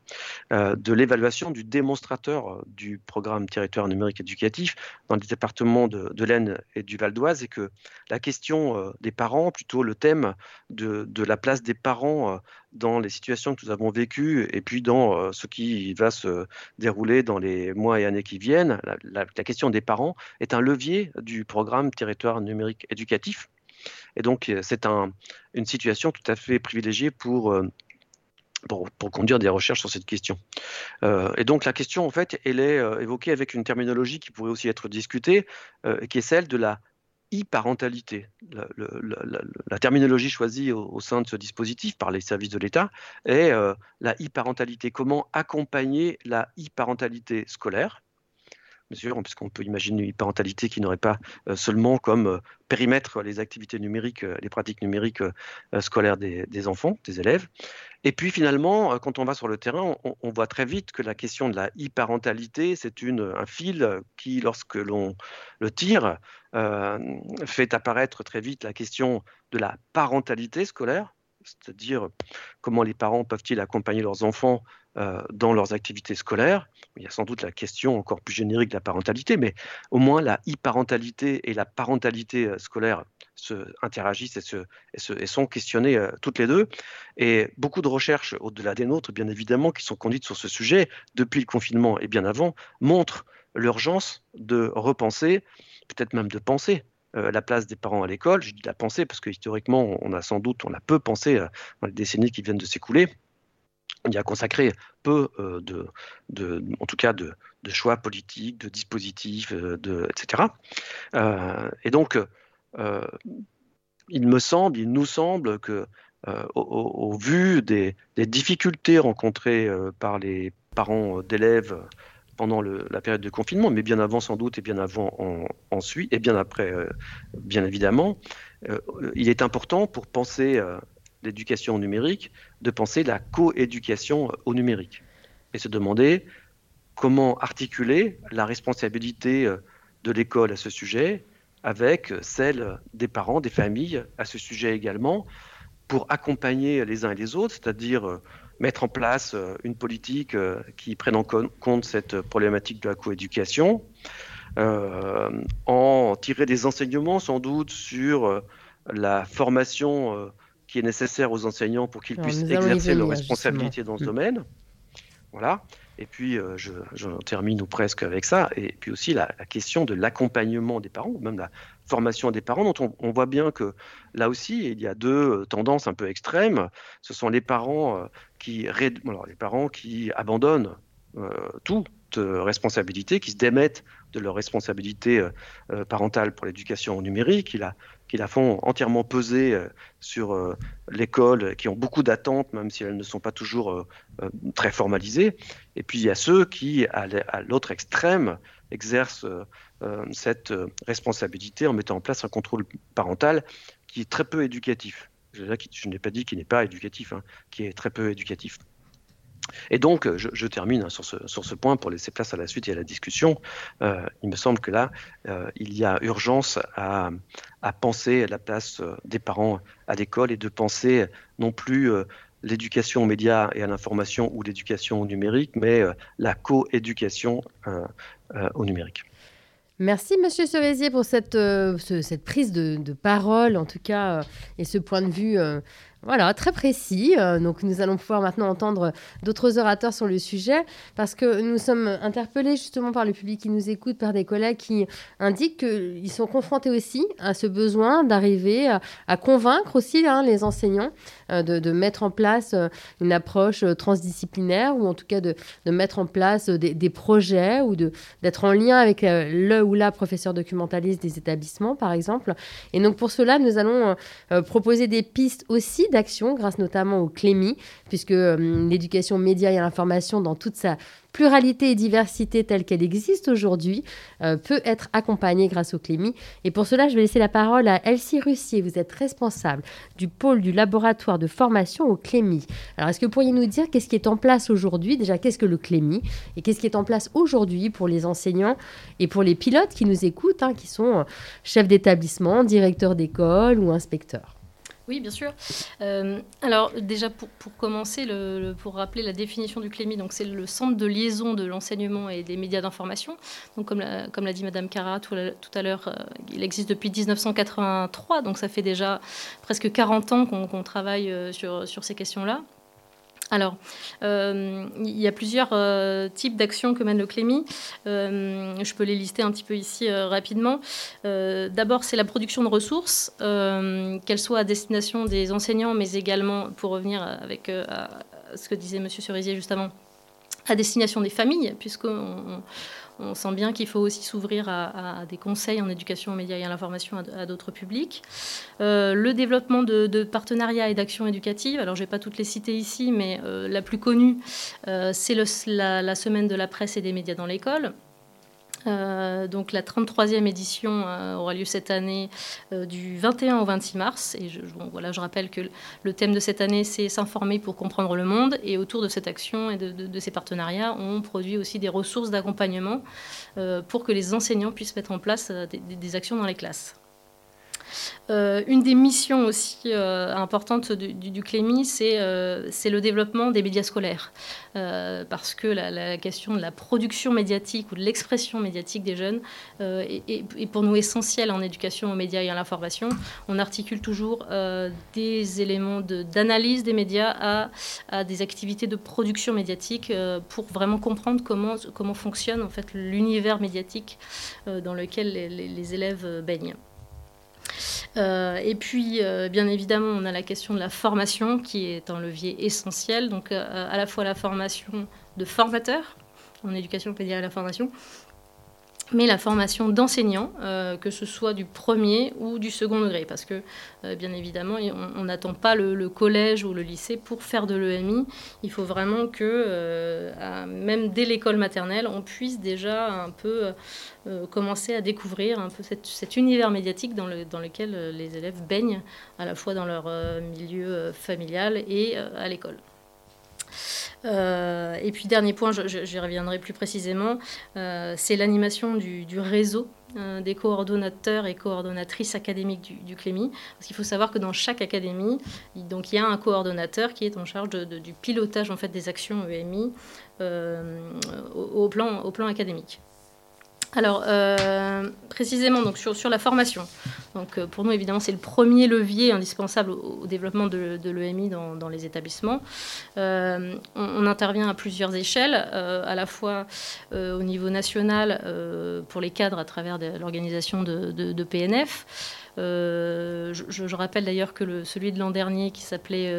de l'évaluation du démonstrateur du programme territoire numérique éducatif dans les départements de, l'Aisne et du Val d'Oise et que la question des parents, plutôt le thème de la place des parents dans les situations que nous avons vécues et puis dans ce qui va se dérouler dans les mois et années qui viennent, la, question des parents est un levier du programme territoire numérique éducatif. Et donc, euh, c'est un, une situation tout à fait privilégiée pour, euh, pour, conduire des recherches sur cette question. Euh, et donc, la question, en fait, elle est évoquée avec une terminologie qui pourrait aussi être discutée, qui est celle de la e-parentalité. La, terminologie choisie au, au, sein de ce dispositif par les services de l'État est la e-parentalité. Comment accompagner la e-parentalité scolaire mesure, puisqu'on peut imaginer une parentalité qui n'aurait pas euh, seulement comme euh, périmètre les activités numériques, euh, les pratiques numériques scolaires des, enfants, des élèves. Et puis finalement, quand on va sur le terrain, on, voit très vite que la question de la e-parentalité, c'est un fil qui, lorsque l'on le tire, fait apparaître très vite la question de la parentalité scolaire, c'est-à-dire comment les parents peuvent-ils accompagner leurs enfants euh, dans leurs activités scolaires. Il y a sans doute la question encore plus générique de la parentalité, mais au moins la e-parentalité et la parentalité euh, scolaire se interagissent et, se, et, sont questionnées euh, toutes les deux. Et beaucoup de recherches, au-delà des nôtres, bien évidemment, qui sont conduites sur ce sujet depuis le confinement et bien avant, montrent l'urgence de repenser, peut-être même de penser la place des parents à l'école. Je dis la penser parce que historiquement, on a sans doute, on a peu pensé dans les décennies qui viennent de s'écouler il y a consacré peu euh, de, en tout cas, de, choix politiques, de dispositifs, euh, etc. Euh, et donc, il me semble, il nous semble que, au, vu des, difficultés rencontrées par les parents d'élèves pendant la période de confinement, mais bien avant sans doute et bien avant en, ensuite et bien après, bien évidemment, il est important pour penser l'éducation numérique de penser la coéducation au numérique. Et se demander comment articuler la responsabilité euh, de l'école à ce sujet avec celle des parents, des familles à ce sujet également, pour accompagner les uns et les autres, c'est-à-dire euh, mettre en place euh, une politique qui prenne en compte cette problématique de la coéducation, en tirer des enseignements sans doute sur la formation qui est nécessaire aux enseignants pour qu'ils puissent exercer leurs responsabilités dans ce mmh. domaine. Voilà. Et puis, euh, je, je, termine ou presque avec ça. Et puis aussi la, la question de l'accompagnement des parents, même la formation des parents, dont on, on, voit bien que là aussi, il y a deux tendances un peu extrêmes. Ce sont les parents, euh, qui, alors, les parents qui abandonnent euh, tout, euh, responsabilité, qui se démettent de leur responsabilité euh, euh, parentale pour l'éducation numérique, qui la font entièrement peser sur l'école, qui ont beaucoup d'attentes, même si elles ne sont pas toujours très formalisées. Et puis il y a ceux qui, à l'autre extrême, exercent cette responsabilité en mettant en place un contrôle parental qui est très peu éducatif. Je, je n'ai pas dit qu'il n'est pas éducatif, hein, qui est très peu éducatif. Et donc, je, je termine sur ce, sur ce, point pour laisser place à la suite et à la discussion. Euh, il me semble que là, euh, il y a urgence à, penser la place euh, des parents à l'école et de penser non plus euh, l'éducation aux médias et à l'information ou l'éducation au numérique, mais euh, la coéducation euh, au numérique. Merci, Monsieur Cerisier, pour cette, euh, ce, cette prise de, parole, en tout cas, euh, et ce point de vue euh, Voilà, très précis. Euh, donc nous allons pouvoir maintenant entendre d'autres orateurs sur le sujet parce que nous sommes interpellés justement par le public qui nous écoute, par des collègues qui indiquent qu'ils sont confrontés aussi à ce besoin d'arriver à, convaincre aussi hein, les enseignants euh, de, mettre en place euh, une approche transdisciplinaire ou en tout cas de, mettre en place des, projets ou d'être en lien avec le ou la professeur documentaliste des établissements par exemple. Et donc pour cela, nous allons proposer des pistes aussi d'action grâce notamment au Clémy, puisque euh, l'éducation média et l'information dans toute sa pluralité et diversité telle qu'elle existe aujourd'hui euh, peut être accompagnée grâce au Clémy. Et pour cela, je vais laisser la parole à Elsie Russier. Vous êtes responsable du pôle du laboratoire de formation au Clémy. Alors, est-ce que vous pourriez nous dire qu'est-ce qui est en place aujourd'hui? Déjà, qu'est-ce que le Clémy? Et qu'est-ce qui est en place aujourd'hui pour les enseignants et pour les pilotes qui nous écoutent, hein, qui sont euh, chefs d'établissement, directeurs d'école ou inspecteurs? Oui, bien sûr. Euh, alors déjà, pour, commencer, le, pour rappeler la définition du CLEMI, donc c'est le centre de liaison de l'enseignement et des médias d'information. Donc comme l'a, comme l'a dit Madame Cara tout, à l'heure, euh, il existe depuis 1983, donc ça fait déjà presque 40 ans qu'on, travaille euh, sur, sur ces questions-là. Alors, euh, il y a plusieurs euh, types d'actions que mène le Clémy. Euh, je peux les lister un petit peu ici rapidement. D'abord, c'est la production de ressources, qu'elles soient à destination des enseignants, mais également, pour revenir avec ce que disait M. Cerisier juste avant, à destination des familles, puisqu'on on sent bien qu'il faut aussi s'ouvrir à, des conseils en éducation aux médias et à l'information à, d'autres publics. Euh, le développement de, partenariats et d'actions éducatives. Alors, je vais pas toutes les citer ici, mais euh, la plus connue, euh, c'est la, semaine de la presse et des médias dans l'école. Euh, donc la 33e édition euh, aura lieu cette année euh, du 21 au 26 mars. Et je, voilà, je rappelle que le thème de cette année, c'est s'informer pour comprendre le monde. Et autour de cette action et de, ces partenariats, on produit aussi des ressources d'accompagnement pour que les enseignants puissent mettre en place des actions dans les classes. Euh, une des missions aussi euh, importantes du, du, Clémy, euh, c'est le développement des médias scolaires. parce que la, question de la production médiatique ou de l'expression médiatique des jeunes est, pour nous essentielle en éducation aux médias et à l'information. On articule toujours des éléments d'analyse des médias à, des activités de production médiatique pour vraiment comprendre comment, fonctionne en fait l'univers médiatique dans lequel les élèves baignent. Euh, et puis, euh, bien évidemment, on a la question de la formation qui est un levier essentiel. Donc, euh, à la fois la formation de formateurs en éducation pédiatrique à la formation, mais la formation d'enseignants, euh, que ce soit du premier ou du second degré, parce que euh, bien évidemment, on n'attend pas le, collège ou le lycée pour faire de l'EMI. Il faut vraiment que, euh, même dès l'école maternelle, on puisse déjà un peu commencer à découvrir un peu cet univers médiatique dans, le, dans lequel les élèves baignent, à la fois dans leur milieu familial et à l'école. Euh, et puis dernier point, j'y reviendrai plus précisément, euh, c'est l'animation du, réseau euh, des coordonnateurs et coordonnatrices académiques du, du Clémy. Parce qu'il faut savoir que dans chaque académie, donc, il y a un coordonnateur qui est en charge du pilotage en fait, des actions EMI au plan académique. Alors, euh, précisément donc sur, la formation. Donc, euh, pour nous, évidemment, c'est le premier levier indispensable au, développement de, l'EMI dans, les établissements. Euh, on, intervient à plusieurs échelles, à la fois au niveau national pour les cadres à travers l'organisation de, PNF. je, rappelle d'ailleurs que celui de l'an dernier, qui s'appelait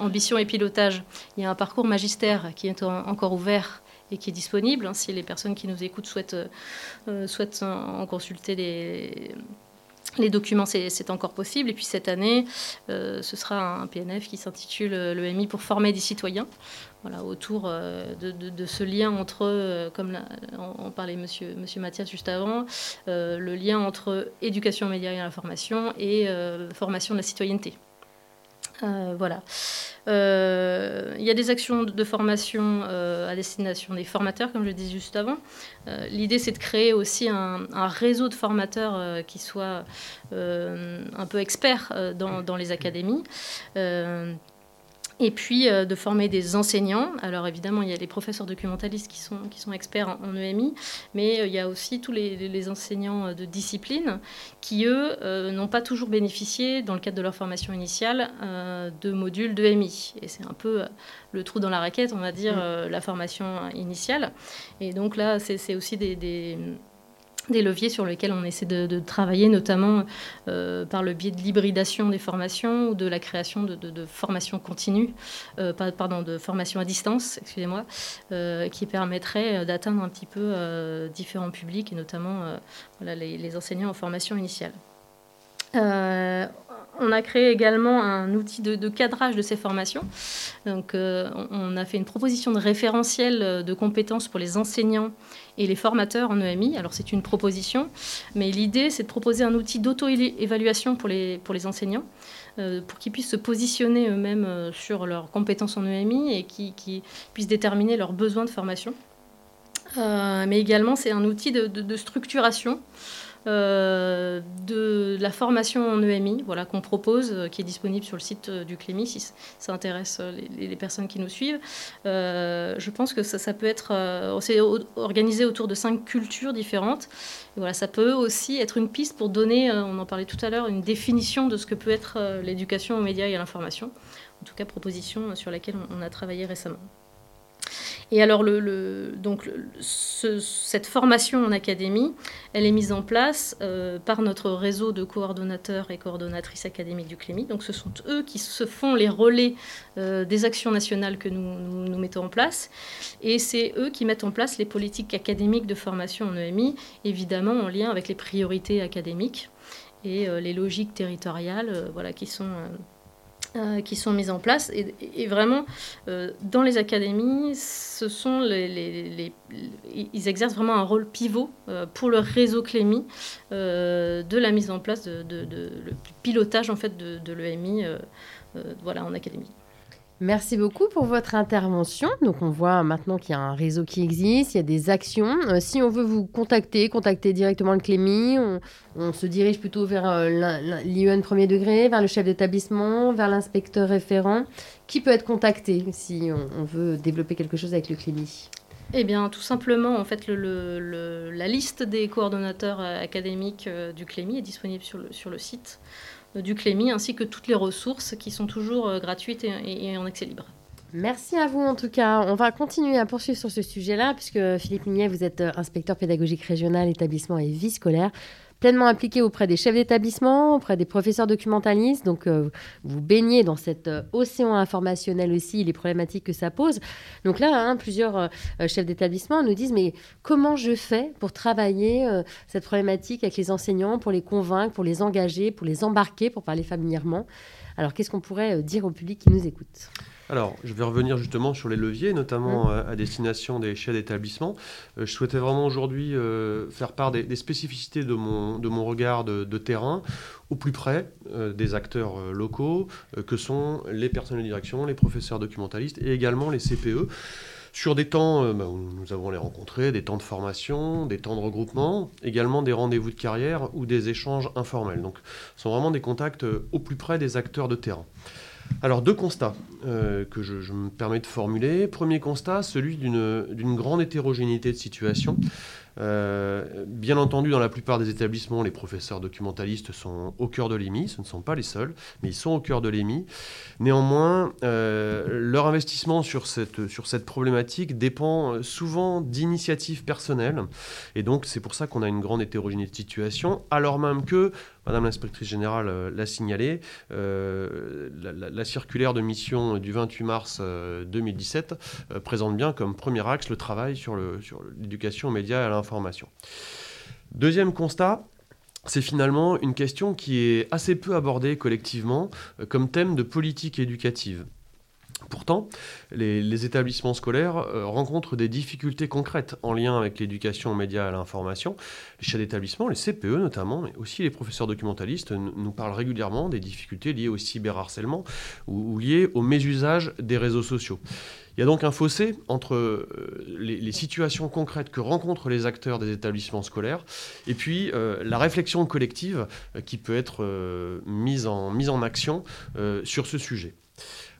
Ambition et pilotage, il y a un parcours magistère qui est encore ouvert et qui est disponible. Hein, si les personnes qui nous écoutent souhaitent, euh, souhaitent en, consulter les, les documents, c'est encore possible. Et puis cette année, euh, ce sera un PNF qui s'intitule euh, l'EMI pour former des citoyens. Voilà, autour de, ce lien entre, comme on, parlait monsieur, monsieur Mathias juste avant, le lien entre éducation média et information et formation de la citoyenneté. Voilà. Euh, il y a des actions de formation euh, à destination des formateurs, comme je disais juste avant. Euh, l'idée, c'est de créer aussi un, réseau de formateurs qui soit un peu experts dans, dans, les académies. Et puis euh, de former des enseignants. Alors évidemment, il y a les professeurs documentalistes qui sont, qui sont experts en, EMI, mais euh, il y a aussi tous les, enseignants euh, de discipline qui, eux, n'ont pas toujours bénéficié, dans le cadre de leur formation initiale, de modules d'EMI. Et c'est un peu le trou dans la raquette, on va dire, mmh. la formation initiale. Et donc là, c'est aussi des des leviers sur lesquels on essaie de, travailler, notamment euh, par le biais de l'hybridation des formations ou de la création de, formations continues, euh, pardon, de formations à distance, excusez-moi, euh, qui permettrait d'atteindre un petit peu différents publics et notamment les, enseignants en formation initiale on a créé également un outil de, cadrage de ces formations. Donc, euh, on a fait une proposition de référentiel euh, de compétences pour les enseignants et les formateurs en EMI. Alors, c'est une proposition, mais l'idée, c'est de proposer un outil d'auto-évaluation pour les, pour les enseignants, euh, pour qu'ils puissent se positionner eux-mêmes sur leurs compétences en EMI et qui, puissent déterminer leurs besoins de formation. mais également, c'est un outil de structuration de la formation en EMI voilà, qu'on propose, euh, qui est disponible sur le site euh, du Clémy si ça intéresse les, personnes qui nous suivent. je pense que ça, peut être organisé autour de cinq cultures différentes. voilà, ça peut aussi être une piste pour donner, on en parlait tout à l'heure, une définition de ce que peut être l'éducation aux médias et à l'information. En tout cas, proposition sur laquelle on a travaillé récemment. Et alors, donc, cette formation en académie, elle est mise en place euh, par notre réseau de coordonnateurs et coordonnatrices académiques du CLEMI. Donc, ce sont eux qui se font les relais euh, des actions nationales que nous, nous, mettons en place. Et c'est eux qui mettent en place les politiques académiques de formation en EMI, évidemment en lien avec les priorités académiques et euh, les logiques territoriales voilà, qui sont euh, qui sont mises en place. Et, vraiment, euh, dans les académies, ce sont les, ils exercent vraiment un rôle pivot euh, pour le réseau Clémy de la mise en place, de, le pilotage en fait de, de l'EMI voilà, en académie. Merci beaucoup pour votre intervention. Donc on voit maintenant qu'il y a un réseau qui existe, il y a des actions. Euh, si on veut vous contacter, contacter directement le Clémy, on, se dirige plutôt vers euh, premier degré, vers le chef d'établissement, vers l'inspecteur référent. Qui peut être contacté si on, veut développer quelque chose avec le Clémy? Eh bien, tout simplement, en fait, la liste des coordonnateurs euh, académiques du Clémy est disponible sur le, sur le site du Clémy, ainsi que toutes les ressources qui sont toujours euh, gratuites et, en accès libre. Merci à vous en tout cas. On va continuer à poursuivre sur ce sujet-là, puisque Philippe Mignet, vous êtes euh, inspecteur pédagogique régional, établissement et vie scolaire pleinement impliqué auprès des chefs d'établissement, auprès des professeurs documentalistes. Donc, euh, vous baignez dans cet euh, océan informationnel aussi, les problématiques que ça pose. Donc là, hein, plusieurs euh, chefs d'établissement nous disent, mais comment je fais pour travailler cette problématique avec les enseignants, pour les convaincre, pour les engager, pour les embarquer, pour parler familièrement? Alors, qu'est-ce qu'on pourrait dire au public qui nous écoute? Alors, je vais revenir justement sur les leviers, notamment mmh. à destination des chefs d'établissement. Euh, je souhaitais vraiment aujourd'hui euh, faire part des, spécificités de mon, de mon regard de, terrain au plus près euh, des acteurs locaux, que sont les personnels de direction, les professeurs documentalistes et également les CPE sur des temps bah, où nous avons les rencontrés, des temps de formation, des temps de regroupement, également des rendez-vous de carrière ou des échanges informels. Donc, ce sont vraiment des contacts au plus près des acteurs de terrain. Alors deux constats euh, que je, me permets de formuler. Premier constat, celui d'une grande hétérogénéité de situation. Euh, bien entendu, dans la plupart des établissements, les professeurs documentalistes sont au cœur de l'EMI, ce ne sont pas les seuls, mais ils sont au cœur de l'EMI. Néanmoins, euh, leur investissement sur cette, sur cette problématique dépend souvent d'initiatives personnelles, et donc c'est pour ça qu'on a une grande hétérogénéité de situation, alors même que Madame l'inspectrice générale euh, l'a signalé, la, circulaire de mission du 28 mars 2017 euh, présente bien comme premier axe le travail sur l'éducation aux médias et à Deuxième constat, c'est finalement une question qui est assez peu abordée collectivement comme thème de politique éducative. Pourtant, les, établissements scolaires euh, rencontrent des difficultés concrètes en lien avec l'éducation aux médias et à l'information. Les chefs d'établissement, les CPE notamment, mais aussi les professeurs documentalistes nous parlent régulièrement des difficultés liées au cyberharcèlement ou, liées au mésusage des réseaux sociaux. Il y a donc un fossé entre euh, les, situations concrètes que rencontrent les acteurs des établissements scolaires et puis euh, la réflexion collective qui peut être mise en action sur ce sujet.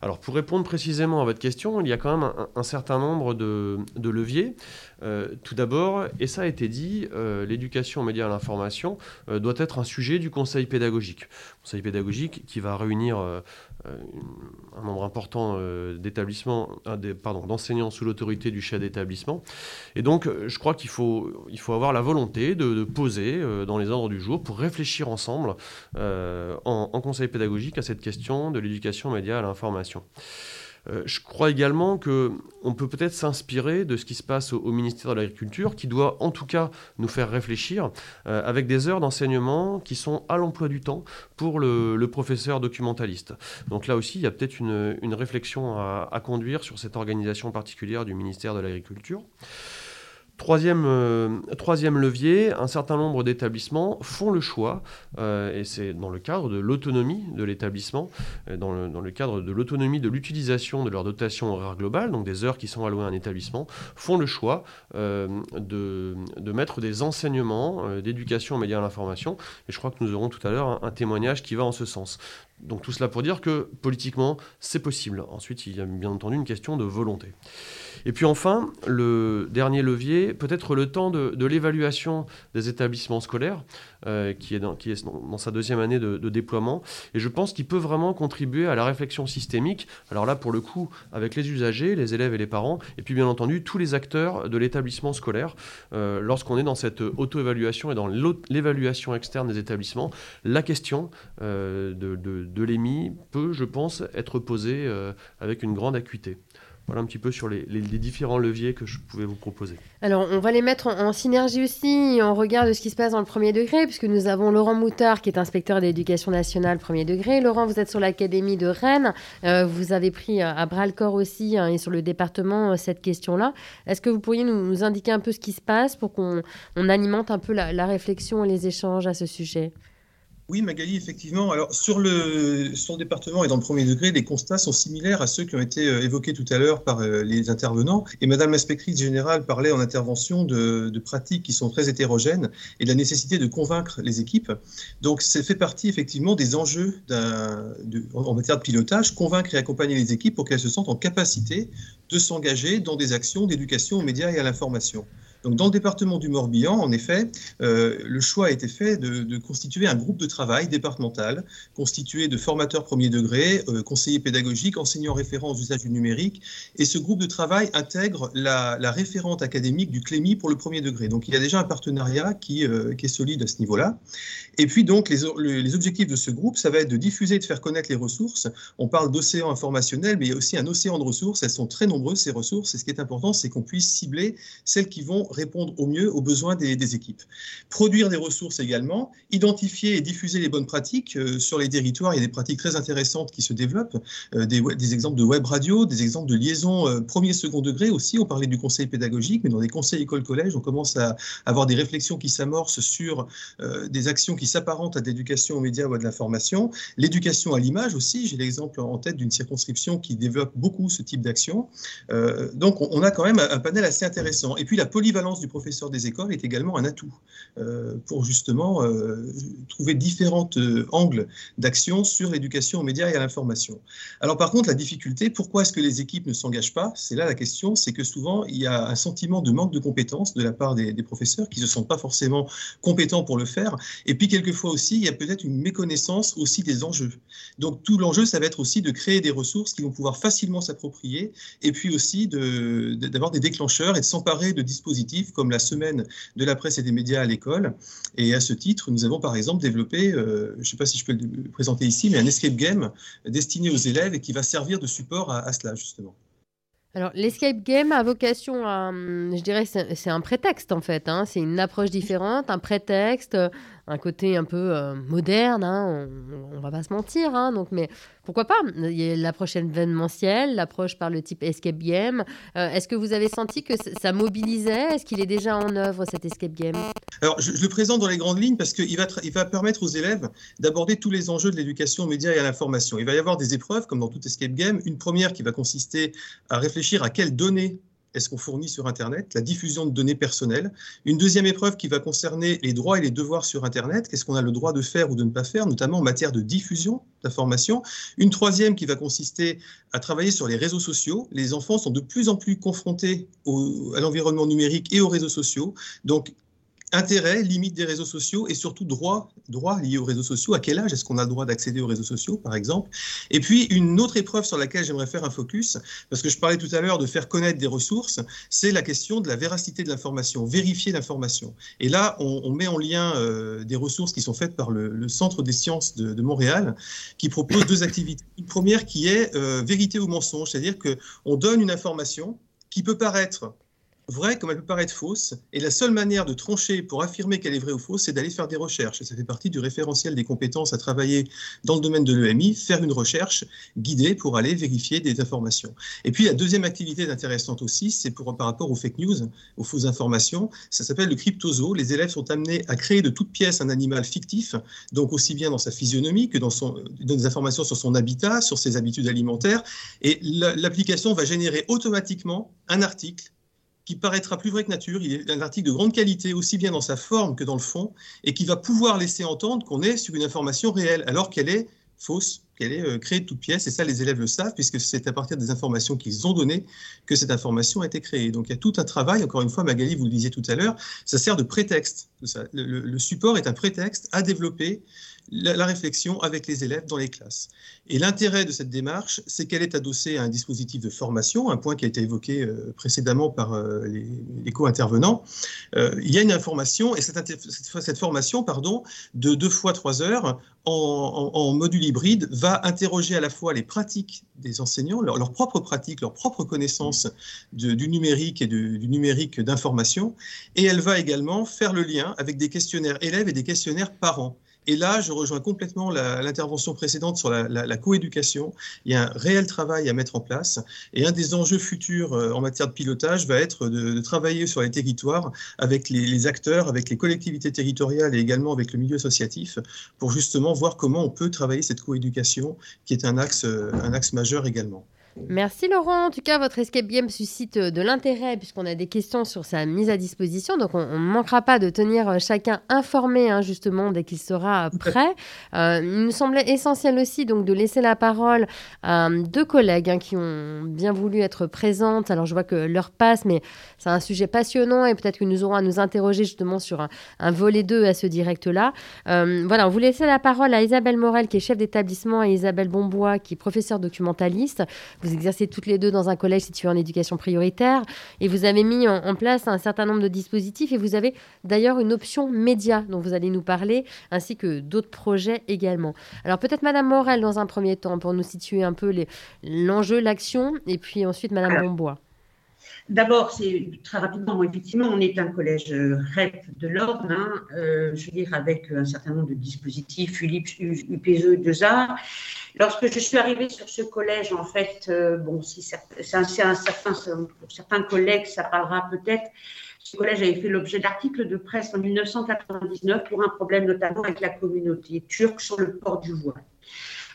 Alors pour répondre précisément à votre question, il y a quand même un, certain nombre de, leviers. Euh, tout d'abord, et ça a été dit, euh, l'éducation aux médias et à l'information euh, doit être un sujet du conseil pédagogique. Conseil pédagogique qui va réunir un nombre important d'établissements, d'enseignants sous l'autorité du chef d'établissement. Et donc, je crois qu'il faut, il faut avoir la volonté de, poser dans les ordres du jour pour réfléchir ensemble en, en conseil pédagogique à cette question de l'éducation aux médias et à l'information. Euh, je crois également qu'on peut peut-être s'inspirer de ce qui se passe au, ministère de l'Agriculture, qui doit en tout cas nous faire réfléchir euh, avec des heures d'enseignement qui sont à l'emploi du temps pour le, professeur documentaliste. Donc là aussi, il y a peut-être une, réflexion à, conduire sur cette organisation particulière du ministère de l'Agriculture. Troisième, euh, troisième levier, un certain nombre d'établissements font le choix, euh, et c'est dans le cadre de l'autonomie de l'établissement, euh, dans le, cadre de l'autonomie de l'utilisation de leur dotation horaire globale, donc des heures qui sont allouées à un établissement, font le choix de, de, mettre des enseignements d'éducation aux médias à l'information. Et je crois que nous aurons tout à l'heure un témoignage qui va en ce sens. Donc tout cela pour dire que politiquement, c'est possible. Ensuite, il y a bien entendu une question de volonté. Et puis enfin, le dernier levier, peut-être le temps de, l'évaluation des établissements scolaires, euh, qui, est dans, sa deuxième année de, déploiement. Et je pense qu'il peut vraiment contribuer à la réflexion systémique. Alors là, pour le coup, avec les usagers, les élèves et les parents, et puis bien entendu tous les acteurs de l'établissement scolaire. Euh, lorsqu'on est dans cette auto-évaluation et dans l'évaluation externe des établissements, la question euh, de l'EMI peut, je pense, être posée avec une grande acuité. Voilà un petit peu sur les, différents leviers que je pouvais vous proposer. Alors, on va les mettre en, synergie aussi en regard de ce qui se passe dans le premier degré, puisque nous avons Laurent Moutard, qui est inspecteur d'éducation nationale premier degré. Laurent, vous êtes sur l'Académie de Rennes. Euh, vous avez pris à bras le corps aussi, hein, et sur le département, euh, cette question-là. Est-ce que vous pourriez nous, indiquer un peu ce qui se passe pour qu'on alimente un peu la réflexion et les échanges à ce sujet? Oui, Magali, effectivement. Alors, sur le, sur département et dans le premier degré, les constats sont similaires à ceux qui ont été euh, évoqués tout à l'heure par euh, les intervenants. Et Madame l'inspectrice générale parlait en intervention de, pratiques qui sont très hétérogènes et de la nécessité de convaincre les équipes. Donc, ça fait partie effectivement des enjeux en matière de pilotage, convaincre et accompagner les équipes pour qu'elles se sentent en capacité de s'engager dans des actions d'éducation aux médias et à l'information. Donc, dans le département du Morbihan, en effet, euh, le choix a été fait de, constituer un groupe de travail départemental constitué de formateurs premier degré, euh, conseillers pédagogiques, enseignants référents aux usages du numérique. Et ce groupe de travail intègre la, référente académique du CLEMI pour le premier degré. Donc, il y a déjà un partenariat qui, euh, est solide à ce niveau-là. Et puis, donc, les, objectifs de ce groupe, ça va être de diffuser et de faire connaître les ressources. On parle d'océan informationnel, mais il y a aussi un océan de ressources. Elles sont très nombreuses, ces ressources. Et ce qui est important, c'est qu'on puisse cibler celles qui vont répondre au mieux aux besoins des, équipes. Produire des ressources également, identifier et diffuser les bonnes pratiques euh, sur les territoires. Il y a des pratiques très intéressantes qui se développent, euh, des, exemples de web radio, des exemples de liaison euh, premier second degré aussi. On parlait du conseil pédagogique, mais dans les conseils école-collège, on commence à avoir des réflexions qui s'amorcent sur des actions qui s'apparentent à l'éducation aux médias ou à de l'information. L'éducation à l'image aussi, j'ai l'exemple en tête d'une circonscription qui développe beaucoup ce type d'action. donc on, a quand même un panel assez intéressant. Et puis la polyvalence du professeur des écoles est également un atout euh, pour justement euh, trouver différents euh, angles d'action sur l'éducation aux médias et à l'information. Alors par contre, la difficulté, pourquoi est-ce que les équipes ne s'engagent pas? C'est là la question, c'est que souvent il y a un sentiment de manque de compétences de la part des, professeurs qui ne se sentent pas forcément compétents pour le faire. Et puis quelquefois aussi, il y a peut-être une méconnaissance aussi des enjeux. Donc tout l'enjeu, ça va être aussi de créer des ressources qui vont pouvoir facilement s'approprier et puis aussi d'avoir de, des déclencheurs et de s'emparer de dispositifs comme la semaine de la presse et des médias à l'école. Et à ce titre, nous avons par exemple développé, euh, je ne sais pas si je peux le présenter ici, mais un escape game destiné aux élèves et qui va servir de support à, cela justement. Alors, l'escape game a vocation à, hum, je dirais, c'est un prétexte en fait. Hein. c'est une approche différente, un prétexte, un côté un peu euh, moderne, hein, on, ne va pas se mentir. Hein, donc, mais pourquoi pas? Il y a l'approche événementielle, l'approche par le type escape game. Euh, est-ce que vous avez senti que ça mobilisait? Est-ce qu'il est déjà en œuvre cet escape game? Alors, je, le présente dans les grandes lignes parce qu'il va, va permettre aux élèves d'aborder tous les enjeux de l'éducation aux médias et à l'information. Il va y avoir des épreuves, comme dans tout escape game. Une première qui va consister à réfléchir à quelles données est-ce qu'on fournit sur Internet, la diffusion de données personnelles. Une deuxième épreuve qui va concerner les droits et les devoirs sur Internet, qu'est-ce qu'on a le droit de faire ou de ne pas faire, notamment en matière de diffusion d'informations. Une troisième qui va consister à travailler sur les réseaux sociaux. Les enfants sont de plus en plus confrontés à l'environnement numérique et aux réseaux sociaux. Donc, intérêt, limite des réseaux sociaux et surtout droit, droit lié aux réseaux sociaux. À quel âge est-ce qu'on a le droit d'accéder aux réseaux sociaux, par exemple? Et puis, une autre épreuve sur laquelle j'aimerais faire un focus, parce que je parlais tout à l'heure de faire connaître des ressources, c'est la question de la véracité de l'information, vérifier l'information. Et là, on, met en lien euh, des ressources qui sont faites par le, Centre des sciences de, Montréal, qui propose deux activités. Une première qui est euh, vérité ou mensonge, c'est-à-dire qu'on donne une information qui peut paraître vraie comme elle peut paraître fausse. Et la seule manière de trancher pour affirmer qu'elle est vraie ou fausse, c'est d'aller faire des recherches. Ça fait partie du référentiel des compétences à travailler dans le domaine de l'EMI, faire une recherche guidée pour aller vérifier des informations. Et puis la deuxième activité intéressante aussi, c'est par rapport aux fake news, aux fausses informations. Ça s'appelle le cryptozo. Les élèves sont amenés à créer de toutes pièces un animal fictif, donc aussi bien dans sa physionomie que dans, son, dans des informations sur son habitat, sur ses habitudes alimentaires. Et l'application va générer automatiquement un article qui paraîtra plus vrai que nature. Il est un article de grande qualité, aussi bien dans sa forme que dans le fond, et qui va pouvoir laisser entendre qu'on est sur une information réelle, alors qu'elle est fausse, qu'elle est euh, créée de toutes pièces. Et ça, les élèves le savent, puisque c'est à partir des informations qu'ils ont données que cette information a été créée. Donc il y a tout un travail, encore une fois, Magali, vous le disiez tout à l'heure, ça sert de prétexte. le, support est un prétexte à développer la, réflexion avec les élèves dans les classes. Et l'intérêt de cette démarche, c'est qu'elle est adossée à un dispositif de formation, un point qui a été évoqué euh, précédemment par euh, les, co-intervenants. Il y a une information, et cette, formation, pardon, de deux fois trois heures en, module hybride, va interroger à la fois les pratiques des enseignants, leurs leur propres pratiques, leurs propres connaissances du numérique et du numérique d'information, et elle va également faire le lien avec des questionnaires élèves et des questionnaires parents. Et là, je rejoins complètement l'intervention précédente sur la, coéducation. Il y a un réel travail à mettre en place. Et un des enjeux futurs euh, en matière de pilotage va être de, travailler sur les territoires avec les, acteurs, avec les collectivités territoriales et également avec le milieu associatif pour justement voir comment on peut travailler cette coéducation qui est un axe, euh, un axe majeur également. Merci Laurent. En tout cas, votre escape game suscite euh, de l'intérêt puisqu'on a des questions sur sa mise à disposition. Donc, on ne manquera pas de tenir euh, chacun informé hein, justement dès qu'il sera prêt. Euh, il nous semblait essentiel aussi donc de laisser la parole à deux collègues hein, qui ont bien voulu être présentes. Alors, je vois que l'heure passe, mais c'est un sujet passionnant et peut-être que nous aurons à nous interroger justement sur un, volet 2 à ce direct-là. voilà, on vous laisse la parole à Isabelle Morel qui est chef d'établissement et Isabelle Bombois qui est professeure documentaliste. Vous exercez toutes les deux dans un collège situé en éducation prioritaire et vous avez mis en, place un certain nombre de dispositifs et vous avez d'ailleurs une option média dont vous allez nous parler ainsi que d'autres projets également. Alors peut-être Madame Morel dans un premier temps pour nous situer un peu l'enjeu, l'action et puis ensuite Madame Bombois. D'abord, c'est très rapidement, effectivement, on est un collège euh, REP de l'ordre, hein, euh, je veux dire, avec un certain nombre de dispositifs, ULIP, UPE, 2A. Lorsque je suis arrivée sur ce collège, en fait, euh, bon, si pour certains collègues, ça parlera peut-être. Ce collège avait fait l'objet d'articles de presse en 1999 pour un problème notamment avec la communauté turque sur le port du voile.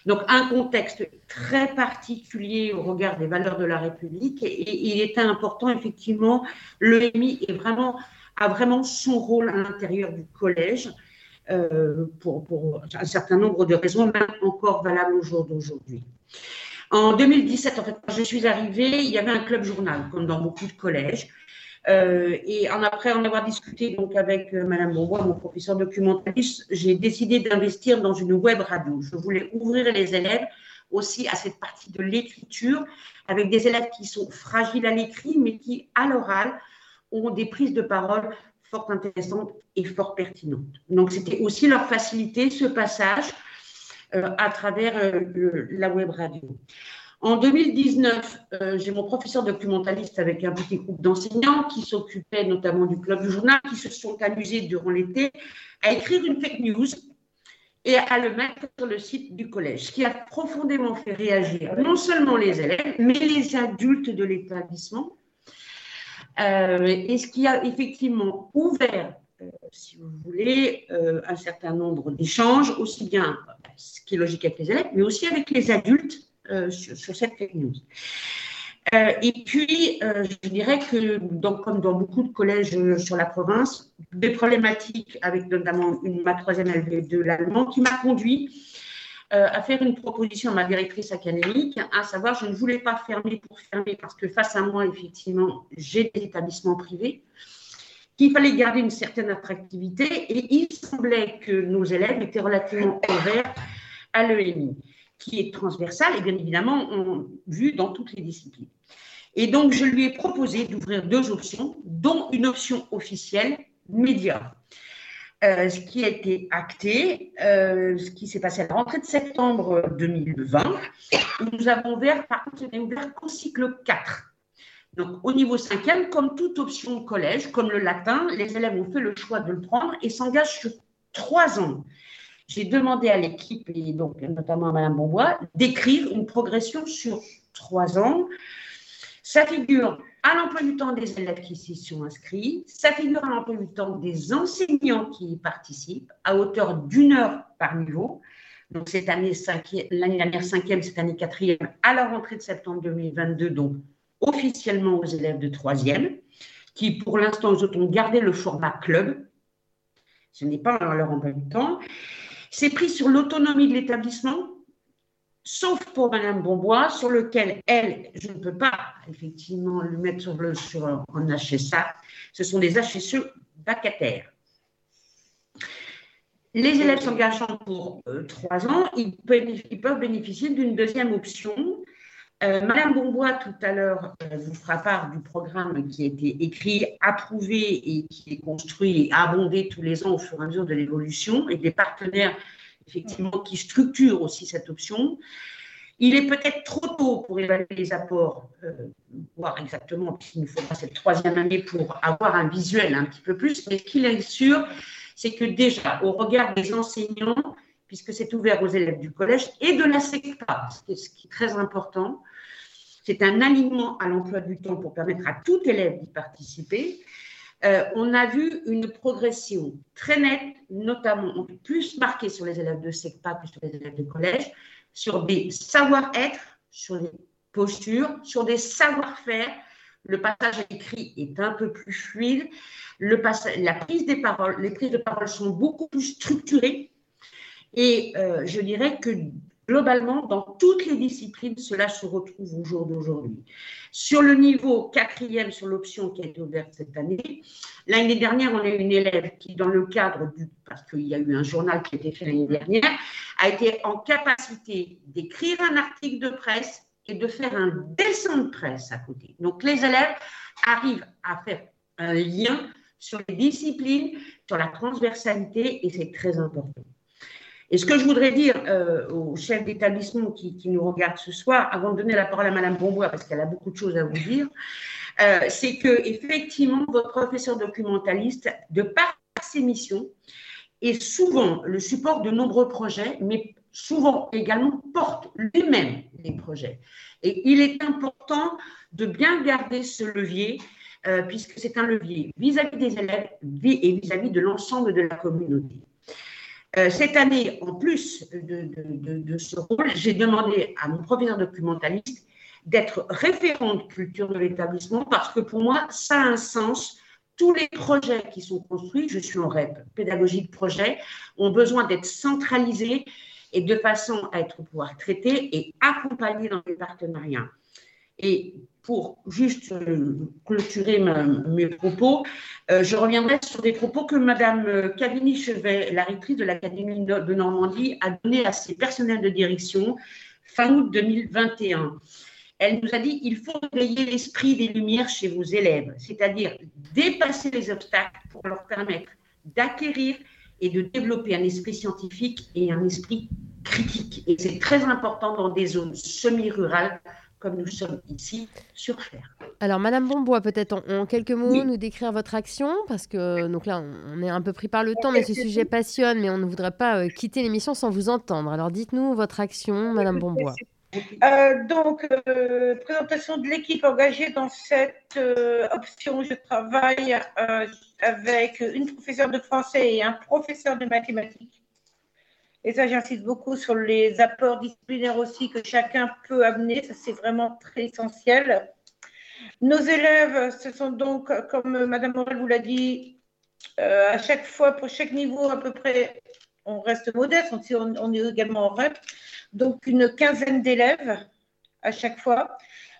Donc un contexte très particulier au regard des valeurs de la République et, il était important effectivement, l'EMI est vraiment, a vraiment son rôle à l'intérieur du collège euh, pour, un certain nombre de raisons, même encore valables au jour d'aujourd'hui. En 2017, en fait, quand je suis arrivée, il y avait un club journal, comme dans beaucoup de collèges. Euh, et après en avoir discuté donc avec euh, Madame Beaubois, mon professeur documentaliste, j'ai décidé d'investir dans une web radio. Je voulais ouvrir les élèves aussi à cette partie de l'écriture, avec des élèves qui sont fragiles à l'écrit, mais qui, à l'oral, ont des prises de parole fort intéressantes et fort pertinentes. Donc, c'était aussi leur faciliter ce passage euh, à travers la web radio. En 2019, euh, j'ai mon professeur documentaliste avec un petit groupe d'enseignants qui s'occupaient notamment du club du journal, qui se sont amusés durant l'été à écrire une fake news et à le mettre sur le site du collège, ce qui a profondément fait réagir non seulement les élèves, mais les adultes de l'établissement, euh, et ce qui a effectivement ouvert, euh, si vous voulez, un certain nombre d'échanges, aussi bien ce qui est logique avec les élèves, mais aussi avec les adultes euh, sur, cette fake news. Euh, et puis, euh, je dirais que, donc, comme dans beaucoup de collèges sur la province, des problématiques avec notamment une, ma troisième LV2, l'allemand, qui m'a conduit à faire une proposition à ma directrice académique, à savoir, je ne voulais pas fermer pour fermer, parce que face à moi, effectivement, j'ai des établissements privés, qu'il fallait garder une certaine attractivité, et il semblait que nos élèves étaient relativement ouverts à l'EMI qui est transversale et bien évidemment on, vu dans toutes les disciplines. Et donc, je lui ai proposé d'ouvrir deux options, dont une option officielle, média. Euh, ce qui a été acté, euh, ce qui s'est passé à la rentrée de septembre 2020. Nous avons ouvert, par contre, on ouvert qu'au cycle 4. Donc, au niveau cinquième, comme toute option au collège, comme le latin, les élèves ont fait le choix de le prendre et s'engagent sur trois ans j'ai demandé à l'équipe, et donc notamment à Mme Bonbois, d'écrire une progression sur trois ans. Ça figure à l'emploi du temps des élèves qui s'y sont inscrits, ça figure à l'emploi du temps des enseignants qui y participent, à hauteur d'une heure par niveau. Donc cette année, l'année dernière cinquième, cette année quatrième, à la rentrée de septembre 2022, donc officiellement aux élèves de troisième, qui pour l'instant, ont gardé le format club. Ce n'est pas leur emploi du temps. C'est pris sur l'autonomie de l'établissement, sauf pour Madame Bombois, sur lequel elle, je ne peux pas effectivement lui mettre sur le sur un HSA. Ce sont des HSE vacataires. Les élèves s'engageant pour euh, trois ans, ils peuvent, bénéficier d'une deuxième option. Euh, Madame Bombois, tout à l'heure, euh, vous fera part du programme qui a été écrit, approuvé et qui est construit et abondé tous les ans au fur et à mesure de l'évolution et des partenaires effectivement qui structurent aussi cette option. Il est peut-être trop tôt pour évaluer les apports, euh, voir exactement, puisqu'il nous faudra cette troisième année pour avoir un visuel un petit peu plus, mais ce qu'il est sûr, c'est que déjà, au regard des enseignants, puisque c'est ouvert aux élèves du collège et de la SECPA, ce qui est très important, c'est un alignement à l'emploi du temps pour permettre à tout élève d'y participer. Euh, on a vu une progression très nette, notamment plus marquée sur les élèves de SECPA que sur les élèves de collège, sur des savoir-être, sur des postures, sur des savoir-faire. Le passage à l'écrit est un peu plus fluide. La prise des paroles, les prises de parole sont beaucoup plus structurées. Et euh, je dirais que globalement, dans toutes les disciplines, cela se retrouve au jour d'aujourd'hui. Sur le niveau quatrième, sur l'option qui a été ouverte cette année, l'année dernière, on a eu une élève qui, dans le cadre du, parce qu'il y a eu un journal qui a été fait l'année dernière, a été en capacité d'écrire un article de presse et de faire un dessin de presse à côté. Donc, les élèves arrivent à faire un lien sur les disciplines, sur la transversalité, et c'est très important. Et ce que je voudrais dire euh, aux chefs d'établissement qui, nous regardent ce soir, avant de donner la parole à Madame Bombois, parce qu'elle a beaucoup de choses à vous dire, euh, c'est que effectivement, votre professeur documentaliste, de par ses missions, est souvent le support de nombreux projets, mais souvent également porte lui-même les projets. Et il est important de bien garder ce levier, euh, puisque c'est un levier vis-à-vis des élèves et vis-à-vis de l'ensemble de la communauté. Euh, cette année, en plus de, ce rôle, j'ai demandé à mon professeur documentaliste d'être référent de culture de l'établissement parce que pour moi, ça a un sens. Tous les projets qui sont construits, je suis en REP, pédagogie de projet, ont besoin d'être centralisés et de façon à être pouvoir traités et accompagnés dans les partenariats. Et pour juste euh, clôturer mes propos, euh, je reviendrai sur des propos que Mme Cavigny-Chevet, la rectrice de l'Académie de Normandie, a donné à ses personnels de direction fin août 2021. Elle nous a dit il faut réveiller l'esprit des lumières chez vos élèves, c'est-à-dire dépasser les obstacles pour leur permettre d'acquérir et de développer un esprit scientifique et un esprit critique. Et c'est très important dans des zones semi-rurales comme nous sommes ici sur Terre. Alors, Madame Bombois, peut-être en, quelques mots, nous décrire votre action, parce que donc là, on, est un peu pris par le temps, mais ce sujet passionne, mais on ne voudrait pas euh, quitter l'émission sans vous entendre. Alors, dites-nous votre action, Madame Bombois. Euh, donc, euh, présentation de l'équipe engagée dans cette option. Je travaille avec une professeure de français et un professeur de mathématiques. Et ça, j'insiste beaucoup sur les apports disciplinaires aussi que chacun peut amener. Ça, c'est vraiment très essentiel. Nos élèves, ce sont donc, comme Madame Morel vous l'a dit, euh, à chaque fois, pour chaque niveau, à peu près, on reste modeste, on, est également en REP, donc une quinzaine d'élèves à chaque fois.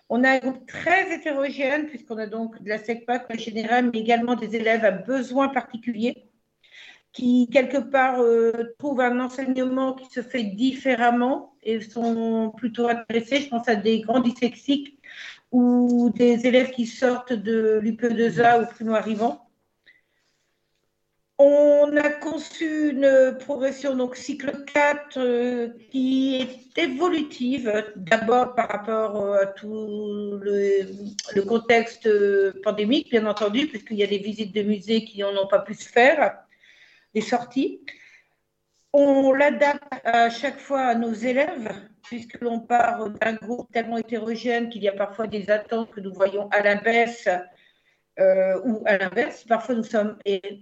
On a un groupe très hétérogène, puisqu'on a donc de la SECPAC en général, mais également des élèves à besoins particuliers, qui quelque part euh, trouvent un enseignement qui se fait différemment et sont plutôt intéressés. Je pense à des grands dyslexiques ou des élèves qui sortent de l'UPE2A ou primo-arrivants on a conçu une progression, donc cycle 4, euh, qui est évolutive, d'abord par rapport euh, à tout le, contexte euh, pandémique, bien entendu, puisqu'il y a des visites de musées qui n'en ont pas pu se faire, des sorties. On l'adapte à chaque fois à nos élèves, puisque l'on part d'un groupe tellement hétérogène qu'il y a parfois des attentes que nous voyons à la baisse euh, ou à l'inverse. Parfois, nous sommes,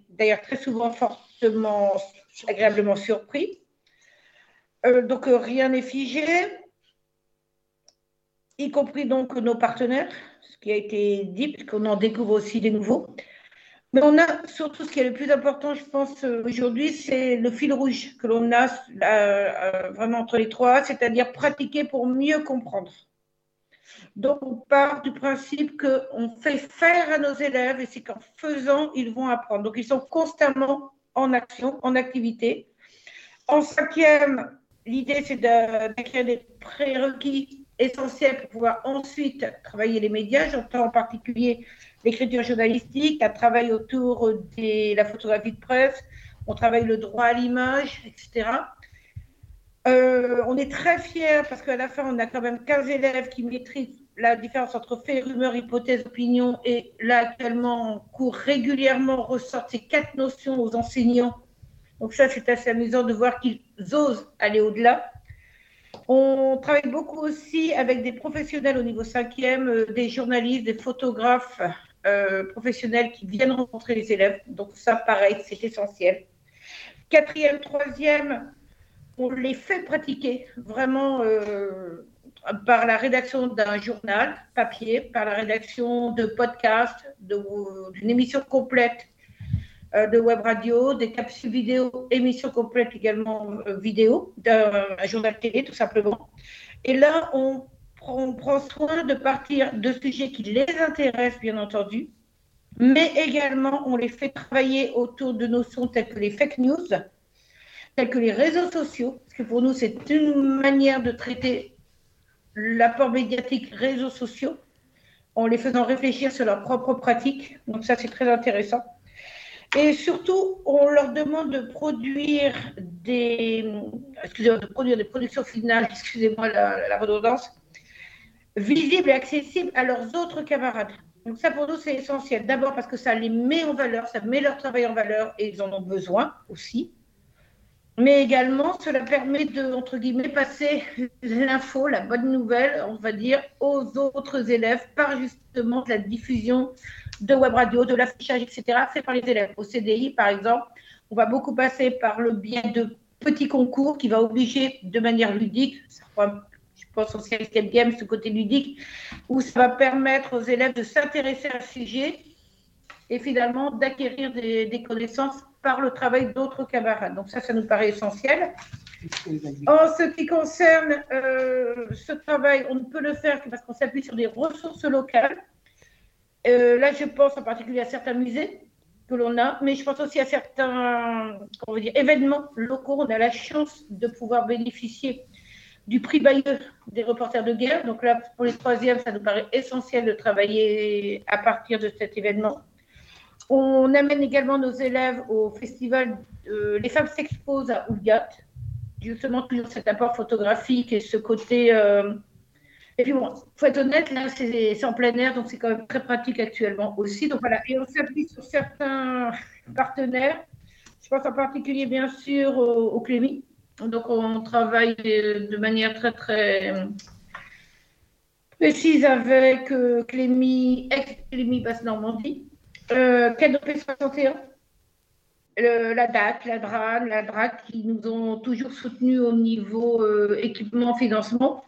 d'ailleurs très souvent, fortement, agréablement surpris. Euh, donc, rien n'est figé, y compris donc nos partenaires, ce qui a été dit, puisqu'on en découvre aussi des nouveaux. Mais on a surtout ce qui est le plus important, je pense, aujourd'hui, c'est le fil rouge que l'on a vraiment entre les trois, c'est-à-dire pratiquer pour mieux comprendre. Donc, on part du principe qu'on fait faire à nos élèves et c'est qu'en faisant, ils vont apprendre. Donc, ils sont constamment en action, en activité. En cinquième, l'idée, c'est d'acquérir des prérequis essentiels pour pouvoir ensuite travailler les médias. J'entends en particulier l'écriture journalistique, un travail autour de la photographie de presse, on travaille le droit à l'image, etc. Euh, on est très fiers parce qu'à la fin, on a quand même 15 élèves qui maîtrisent la différence entre fait, rumeur, hypothèse, opinion. Et là, actuellement, en cours régulièrement ressortent ces quatre notions aux enseignants. Donc ça, c'est assez amusant de voir qu'ils osent aller au-delà. On travaille beaucoup aussi avec des professionnels au niveau cinquième, euh, des journalistes, des photographes euh, professionnels qui viennent rencontrer les élèves. Donc ça, pareil, c'est essentiel. Quatrième, troisième, on les fait pratiquer vraiment euh, par la rédaction d'un journal papier, par la rédaction de podcasts, d'une émission complète euh, de web radio, des capsules vidéo, émissions complètes également vidéo, d'un journal télé tout simplement. Et là, on, on prend soin de partir de sujets qui les intéressent, bien entendu, mais également on les fait travailler autour de notions telles que les fake news, tels que les réseaux sociaux, parce que pour nous, c'est une manière de traiter l'apport médiatique réseaux sociaux en les faisant réfléchir sur leurs propres pratiques. Donc ça, c'est très intéressant. Et surtout, on leur demande de produire des, productions finales, excusez-moi la, redondance, visibles et accessibles à leurs autres camarades. Donc ça, pour nous, c'est essentiel. D'abord parce que ça les met en valeur, ça met leur travail en valeur et ils en ont besoin aussi mais également cela permet de, entre guillemets, passer l'info, la bonne nouvelle, on va dire, aux autres élèves par justement la diffusion de web radio, de l'affichage, etc., fait par les élèves. Au CDI, par exemple, on va beaucoup passer par le biais de petits concours qui va obliger de manière ludique, je pense au système game, ce côté ludique, où ça va permettre aux élèves de s'intéresser à un sujet et finalement d'acquérir des connaissances par le travail d'autres camarades. Donc ça, ça nous paraît essentiel. En ce qui concerne euh, ce travail, on ne peut le faire que parce qu'on s'appuie sur des ressources locales. Euh, là, je pense en particulier à certains musées que l'on a, mais je pense aussi à certains dire, événements locaux. On a la chance de pouvoir bénéficier du prix Bayeux des reporters de guerre. Donc là, pour les troisièmes, ça nous paraît essentiel de travailler à partir de cet événement. On amène également nos élèves au festival Les femmes s'exposent à Oulgat, justement toujours cet apport photographique et ce côté. Euh, et puis bon, faut être honnête, là c'est en plein air, donc c'est quand même très pratique actuellement aussi. Donc voilà, et on s'appuie sur certains partenaires. Je pense en particulier bien sûr au, au Clémy. Donc on travaille de manière très très précise avec euh, Clémy, ex-Clémy Basse-Normandie euh, 61 la DAC, la DRAN, la DRAC qui nous ont toujours soutenus au niveau euh, équipement, financement.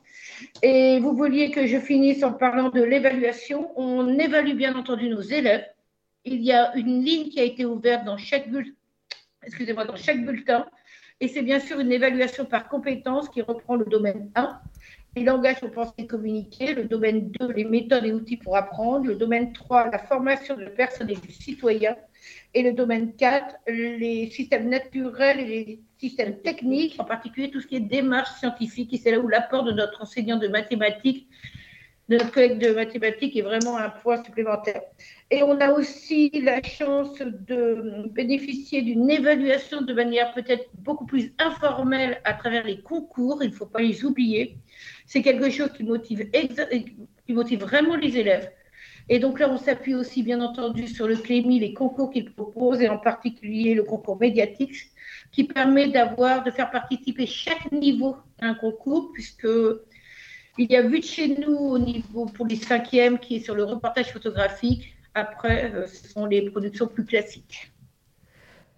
Et vous vouliez que je finisse en parlant de l'évaluation. On évalue bien entendu nos élèves. Il y a une ligne qui a été ouverte dans chaque bulletin, excusez-moi, dans chaque bulletin. Et c'est bien sûr une évaluation par compétence qui reprend le domaine 1, les langages pour penser communiquer, le domaine 2, les méthodes et outils pour apprendre, le domaine 3, la formation de personnes et du citoyen, et le domaine 4, les systèmes naturels et les systèmes techniques, en particulier tout ce qui est démarche scientifique, et c'est là où l'apport de notre enseignant de mathématiques, notre collègue de mathématiques est vraiment un point supplémentaire. Et on a aussi la chance de bénéficier d'une évaluation de manière peut-être beaucoup plus informelle à travers les concours, il ne faut pas les oublier. C'est quelque chose qui motive, qui motive vraiment les élèves. Et donc là, on s'appuie aussi, bien entendu, sur le CLEMI, les concours qu'il propose, et en particulier le concours médiatique, qui permet d'avoir, de faire participer chaque niveau à un concours, puisque il y a vu de chez nous au niveau pour les cinquièmes qui est sur le reportage photographique. Après, euh, ce sont les productions plus classiques.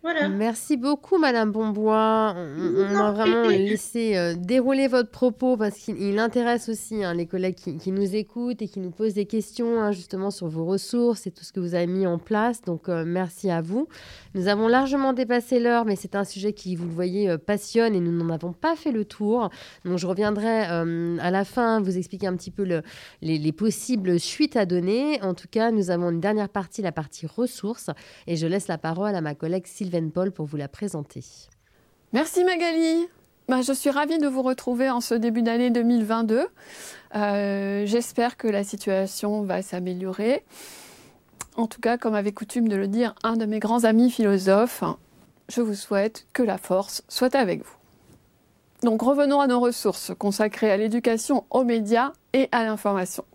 Merci beaucoup, Madame Bombois. On, a vraiment laissé euh, dérouler votre propos parce qu'il intéresse aussi hein, les collègues qui, nous écoutent et qui nous posent des questions hein, justement sur vos ressources et tout ce que vous avez mis en place. Donc, euh, merci à vous. Nous avons largement dépassé l'heure, mais c'est un sujet qui, vous le voyez, euh, passionne et nous n'en avons pas fait le tour. Donc, je reviendrai à la fin vous expliquer un petit peu le, les, les possibles suites à donner. En tout cas, nous avons une dernière partie, la partie ressources, et je laisse la parole à ma collègue Sylvie Paul pour vous la présenter. Merci Magali. Bah, je suis ravie de vous retrouver en ce début d'année 2022. Euh, j'espère que la situation va s'améliorer. En tout cas, comme avait coutume de le dire un de mes grands amis philosophes, je vous souhaite que la force soit avec vous. Donc revenons à nos ressources consacrées à l'éducation, aux médias et à l'information.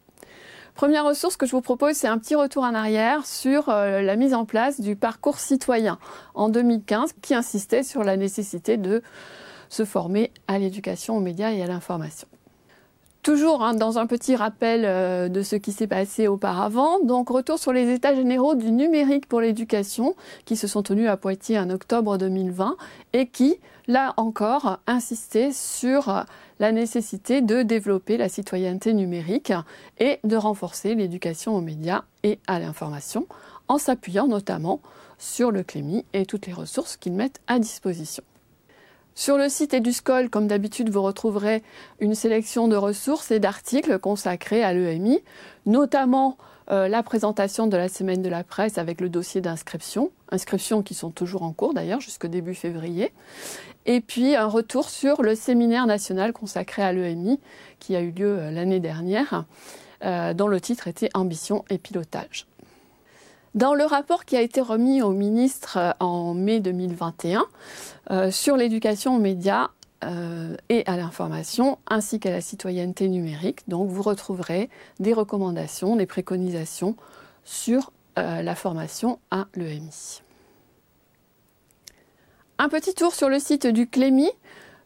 Première ressource que je vous propose, c'est un petit retour en arrière sur euh, la mise en place du parcours citoyen en 2015 qui insistait sur la nécessité de se former à l'éducation, aux médias et à l'information. Toujours hein, dans un petit rappel euh, de ce qui s'est passé auparavant, donc retour sur les états généraux du numérique pour l'éducation qui se sont tenus à Poitiers en octobre 2020 et qui, là encore, insistaient sur la nécessité de développer la citoyenneté numérique et de renforcer l'éducation aux médias et à l'information en s'appuyant notamment sur le CLEMI et toutes les ressources qu'ils mettent à disposition. Sur le site EduScol, comme d'habitude, vous retrouverez une sélection de ressources et d'articles consacrés à l'EMI, notamment euh, la présentation de la semaine de la presse avec le dossier d'inscription, inscriptions qui sont toujours en cours d'ailleurs jusqu'au début février, et puis un retour sur le séminaire national consacré à l'EMI qui a eu lieu euh, l'année dernière, euh, dont le titre était Ambition et pilotage. Dans le rapport qui a été remis au ministre euh, en mai 2021 sur l'éducation aux médias et à l'information, ainsi qu'à la citoyenneté numérique, donc vous retrouverez des recommandations, des préconisations sur la formation à l'EMI. Un petit tour sur le site du Clémy.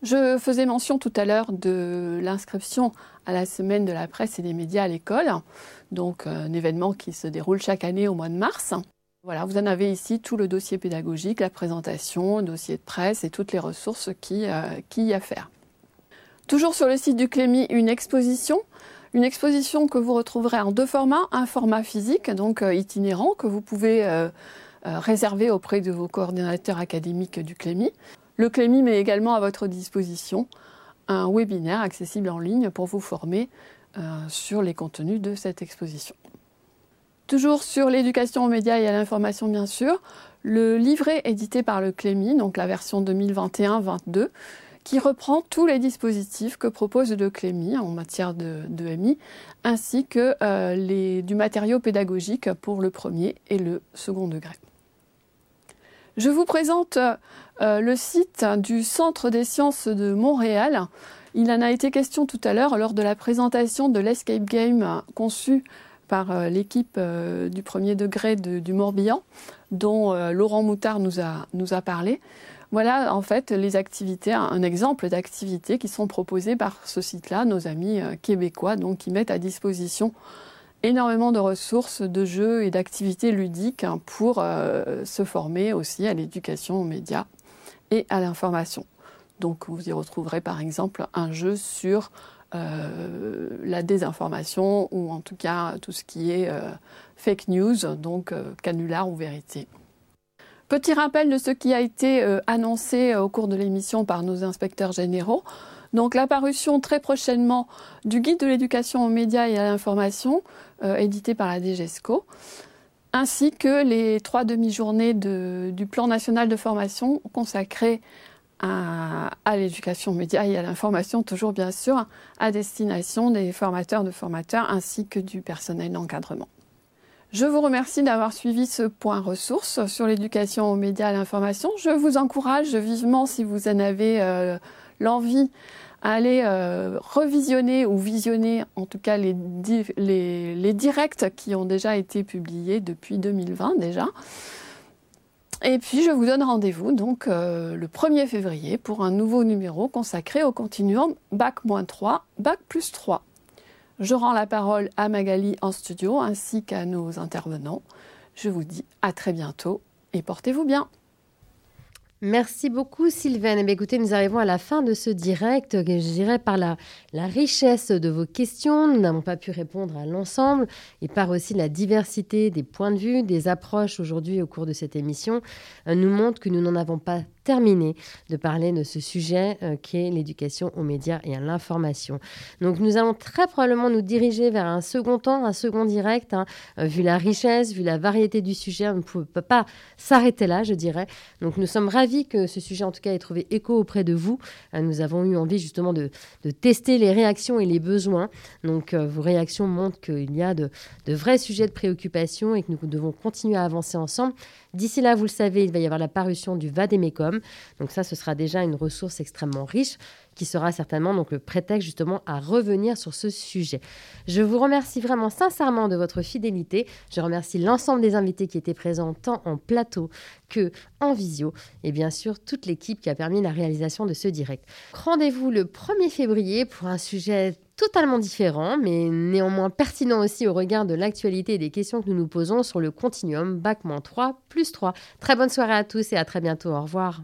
Je faisais mention tout à l'heure de l'inscription à la semaine de la presse et des médias à l'école, donc euh, un événement qui se déroule chaque année au mois de mars. Voilà, vous en avez ici tout le dossier pédagogique, la présentation, le dossier de presse et toutes les ressources qui, euh, y a. Toujours sur le site du Clémy, une exposition. Une exposition que vous retrouverez en deux formats. Un format physique, donc euh, itinérant, que vous pouvez réservé auprès de vos coordinateurs académiques du CLEMI. Le CLEMI met également à votre disposition un webinaire accessible en ligne pour vous former euh, sur les contenus de cette exposition. Toujours sur l'éducation aux médias et à l'information, bien sûr, le livret édité par le CLEMI, donc la version 2021-22, qui reprend tous les dispositifs que propose le CLEMI en matière de, MI, ainsi que euh, du matériau pédagogique pour le premier et le second degré. Je vous présente euh, le site du Centre des sciences de Montréal. Il en a été question tout à l'heure lors de la présentation de l'Escape Game conçu par euh, l'équipe euh, du premier degré du Morbihan, dont Laurent Moutard nous a, nous a parlé. Voilà en fait les activités, un exemple d'activités qui sont proposées par ce site-là, nos amis québécois, donc qui mettent à disposition énormément de ressources, de jeux et d'activités ludiques hein, pour euh, se former aussi à l'éducation aux médias et à l'information. Donc vous y retrouverez par exemple un jeu sur euh, la désinformation ou en tout cas tout ce qui est euh, fake news, donc canular ou vérité. Petit rappel de ce qui a été annoncé au cours de l'émission par nos inspecteurs généraux. Donc la parution très prochainement du guide de l'éducation aux médias et à l'information, édité par la DGESCO, ainsi que les trois demi-journées du plan national de formation consacré à, à l'éducation aux médias et à l'information, toujours bien sûr, à destination des formateurs de formateurs ainsi que du personnel d'encadrement. Je vous remercie d'avoir suivi ce point ressources sur l'éducation aux médias et à l'information. Je vous encourage vivement, si vous en avez euh, l'envie à aller euh, revisionner ou visionner en tout cas les, les, directs qui ont déjà été publiés depuis 2020 déjà. Et puis je vous donne rendez-vous donc euh, le 1er février pour un nouveau numéro consacré au continuum Bac-3, Bac plus 3. Je rends la parole à Magali en studio ainsi qu'à nos intervenants. Je vous dis à très bientôt et portez-vous bien. Merci beaucoup Sylvain. Eh écoutez, nous arrivons à la fin de ce direct. Je dirais par la, richesse de vos questions, nous n'avons pas pu répondre à l'ensemble et par aussi la diversité des points de vue, des approches aujourd'hui au cours de cette émission, euh, nous montre que nous n'en avons pas terminé de parler de ce sujet euh, qui est l'éducation aux médias et à l'information. Donc nous allons très probablement nous diriger vers un second temps, un second direct, hein, euh, vu la richesse, vu la variété du sujet, on ne peut pas s'arrêter là, je dirais. Donc nous sommes ravis que ce sujet en tout cas ait trouvé écho auprès de vous. Euh, nous avons eu envie justement de, tester les réactions et les besoins. Donc vos réactions montrent qu'il y a de, de vrais sujets de préoccupation et que nous devons continuer à avancer ensemble. D'ici là, vous le savez, il va y avoir la parution du Vademecum. Donc ça, ce sera déjà une ressource extrêmement riche qui sera certainement donc le prétexte justement à revenir sur ce sujet. Je vous remercie vraiment sincèrement de votre fidélité. Je remercie l'ensemble des invités qui étaient présents tant en plateau que en visio et bien sûr toute l'équipe qui a permis la réalisation de ce direct. Rendez-vous le 1er février pour un sujet totalement différent, mais néanmoins pertinent aussi au regard de l'actualité et des questions que nous nous posons sur le continuum Bac-3 plus 3. Très bonne soirée à tous et à très bientôt. Au revoir.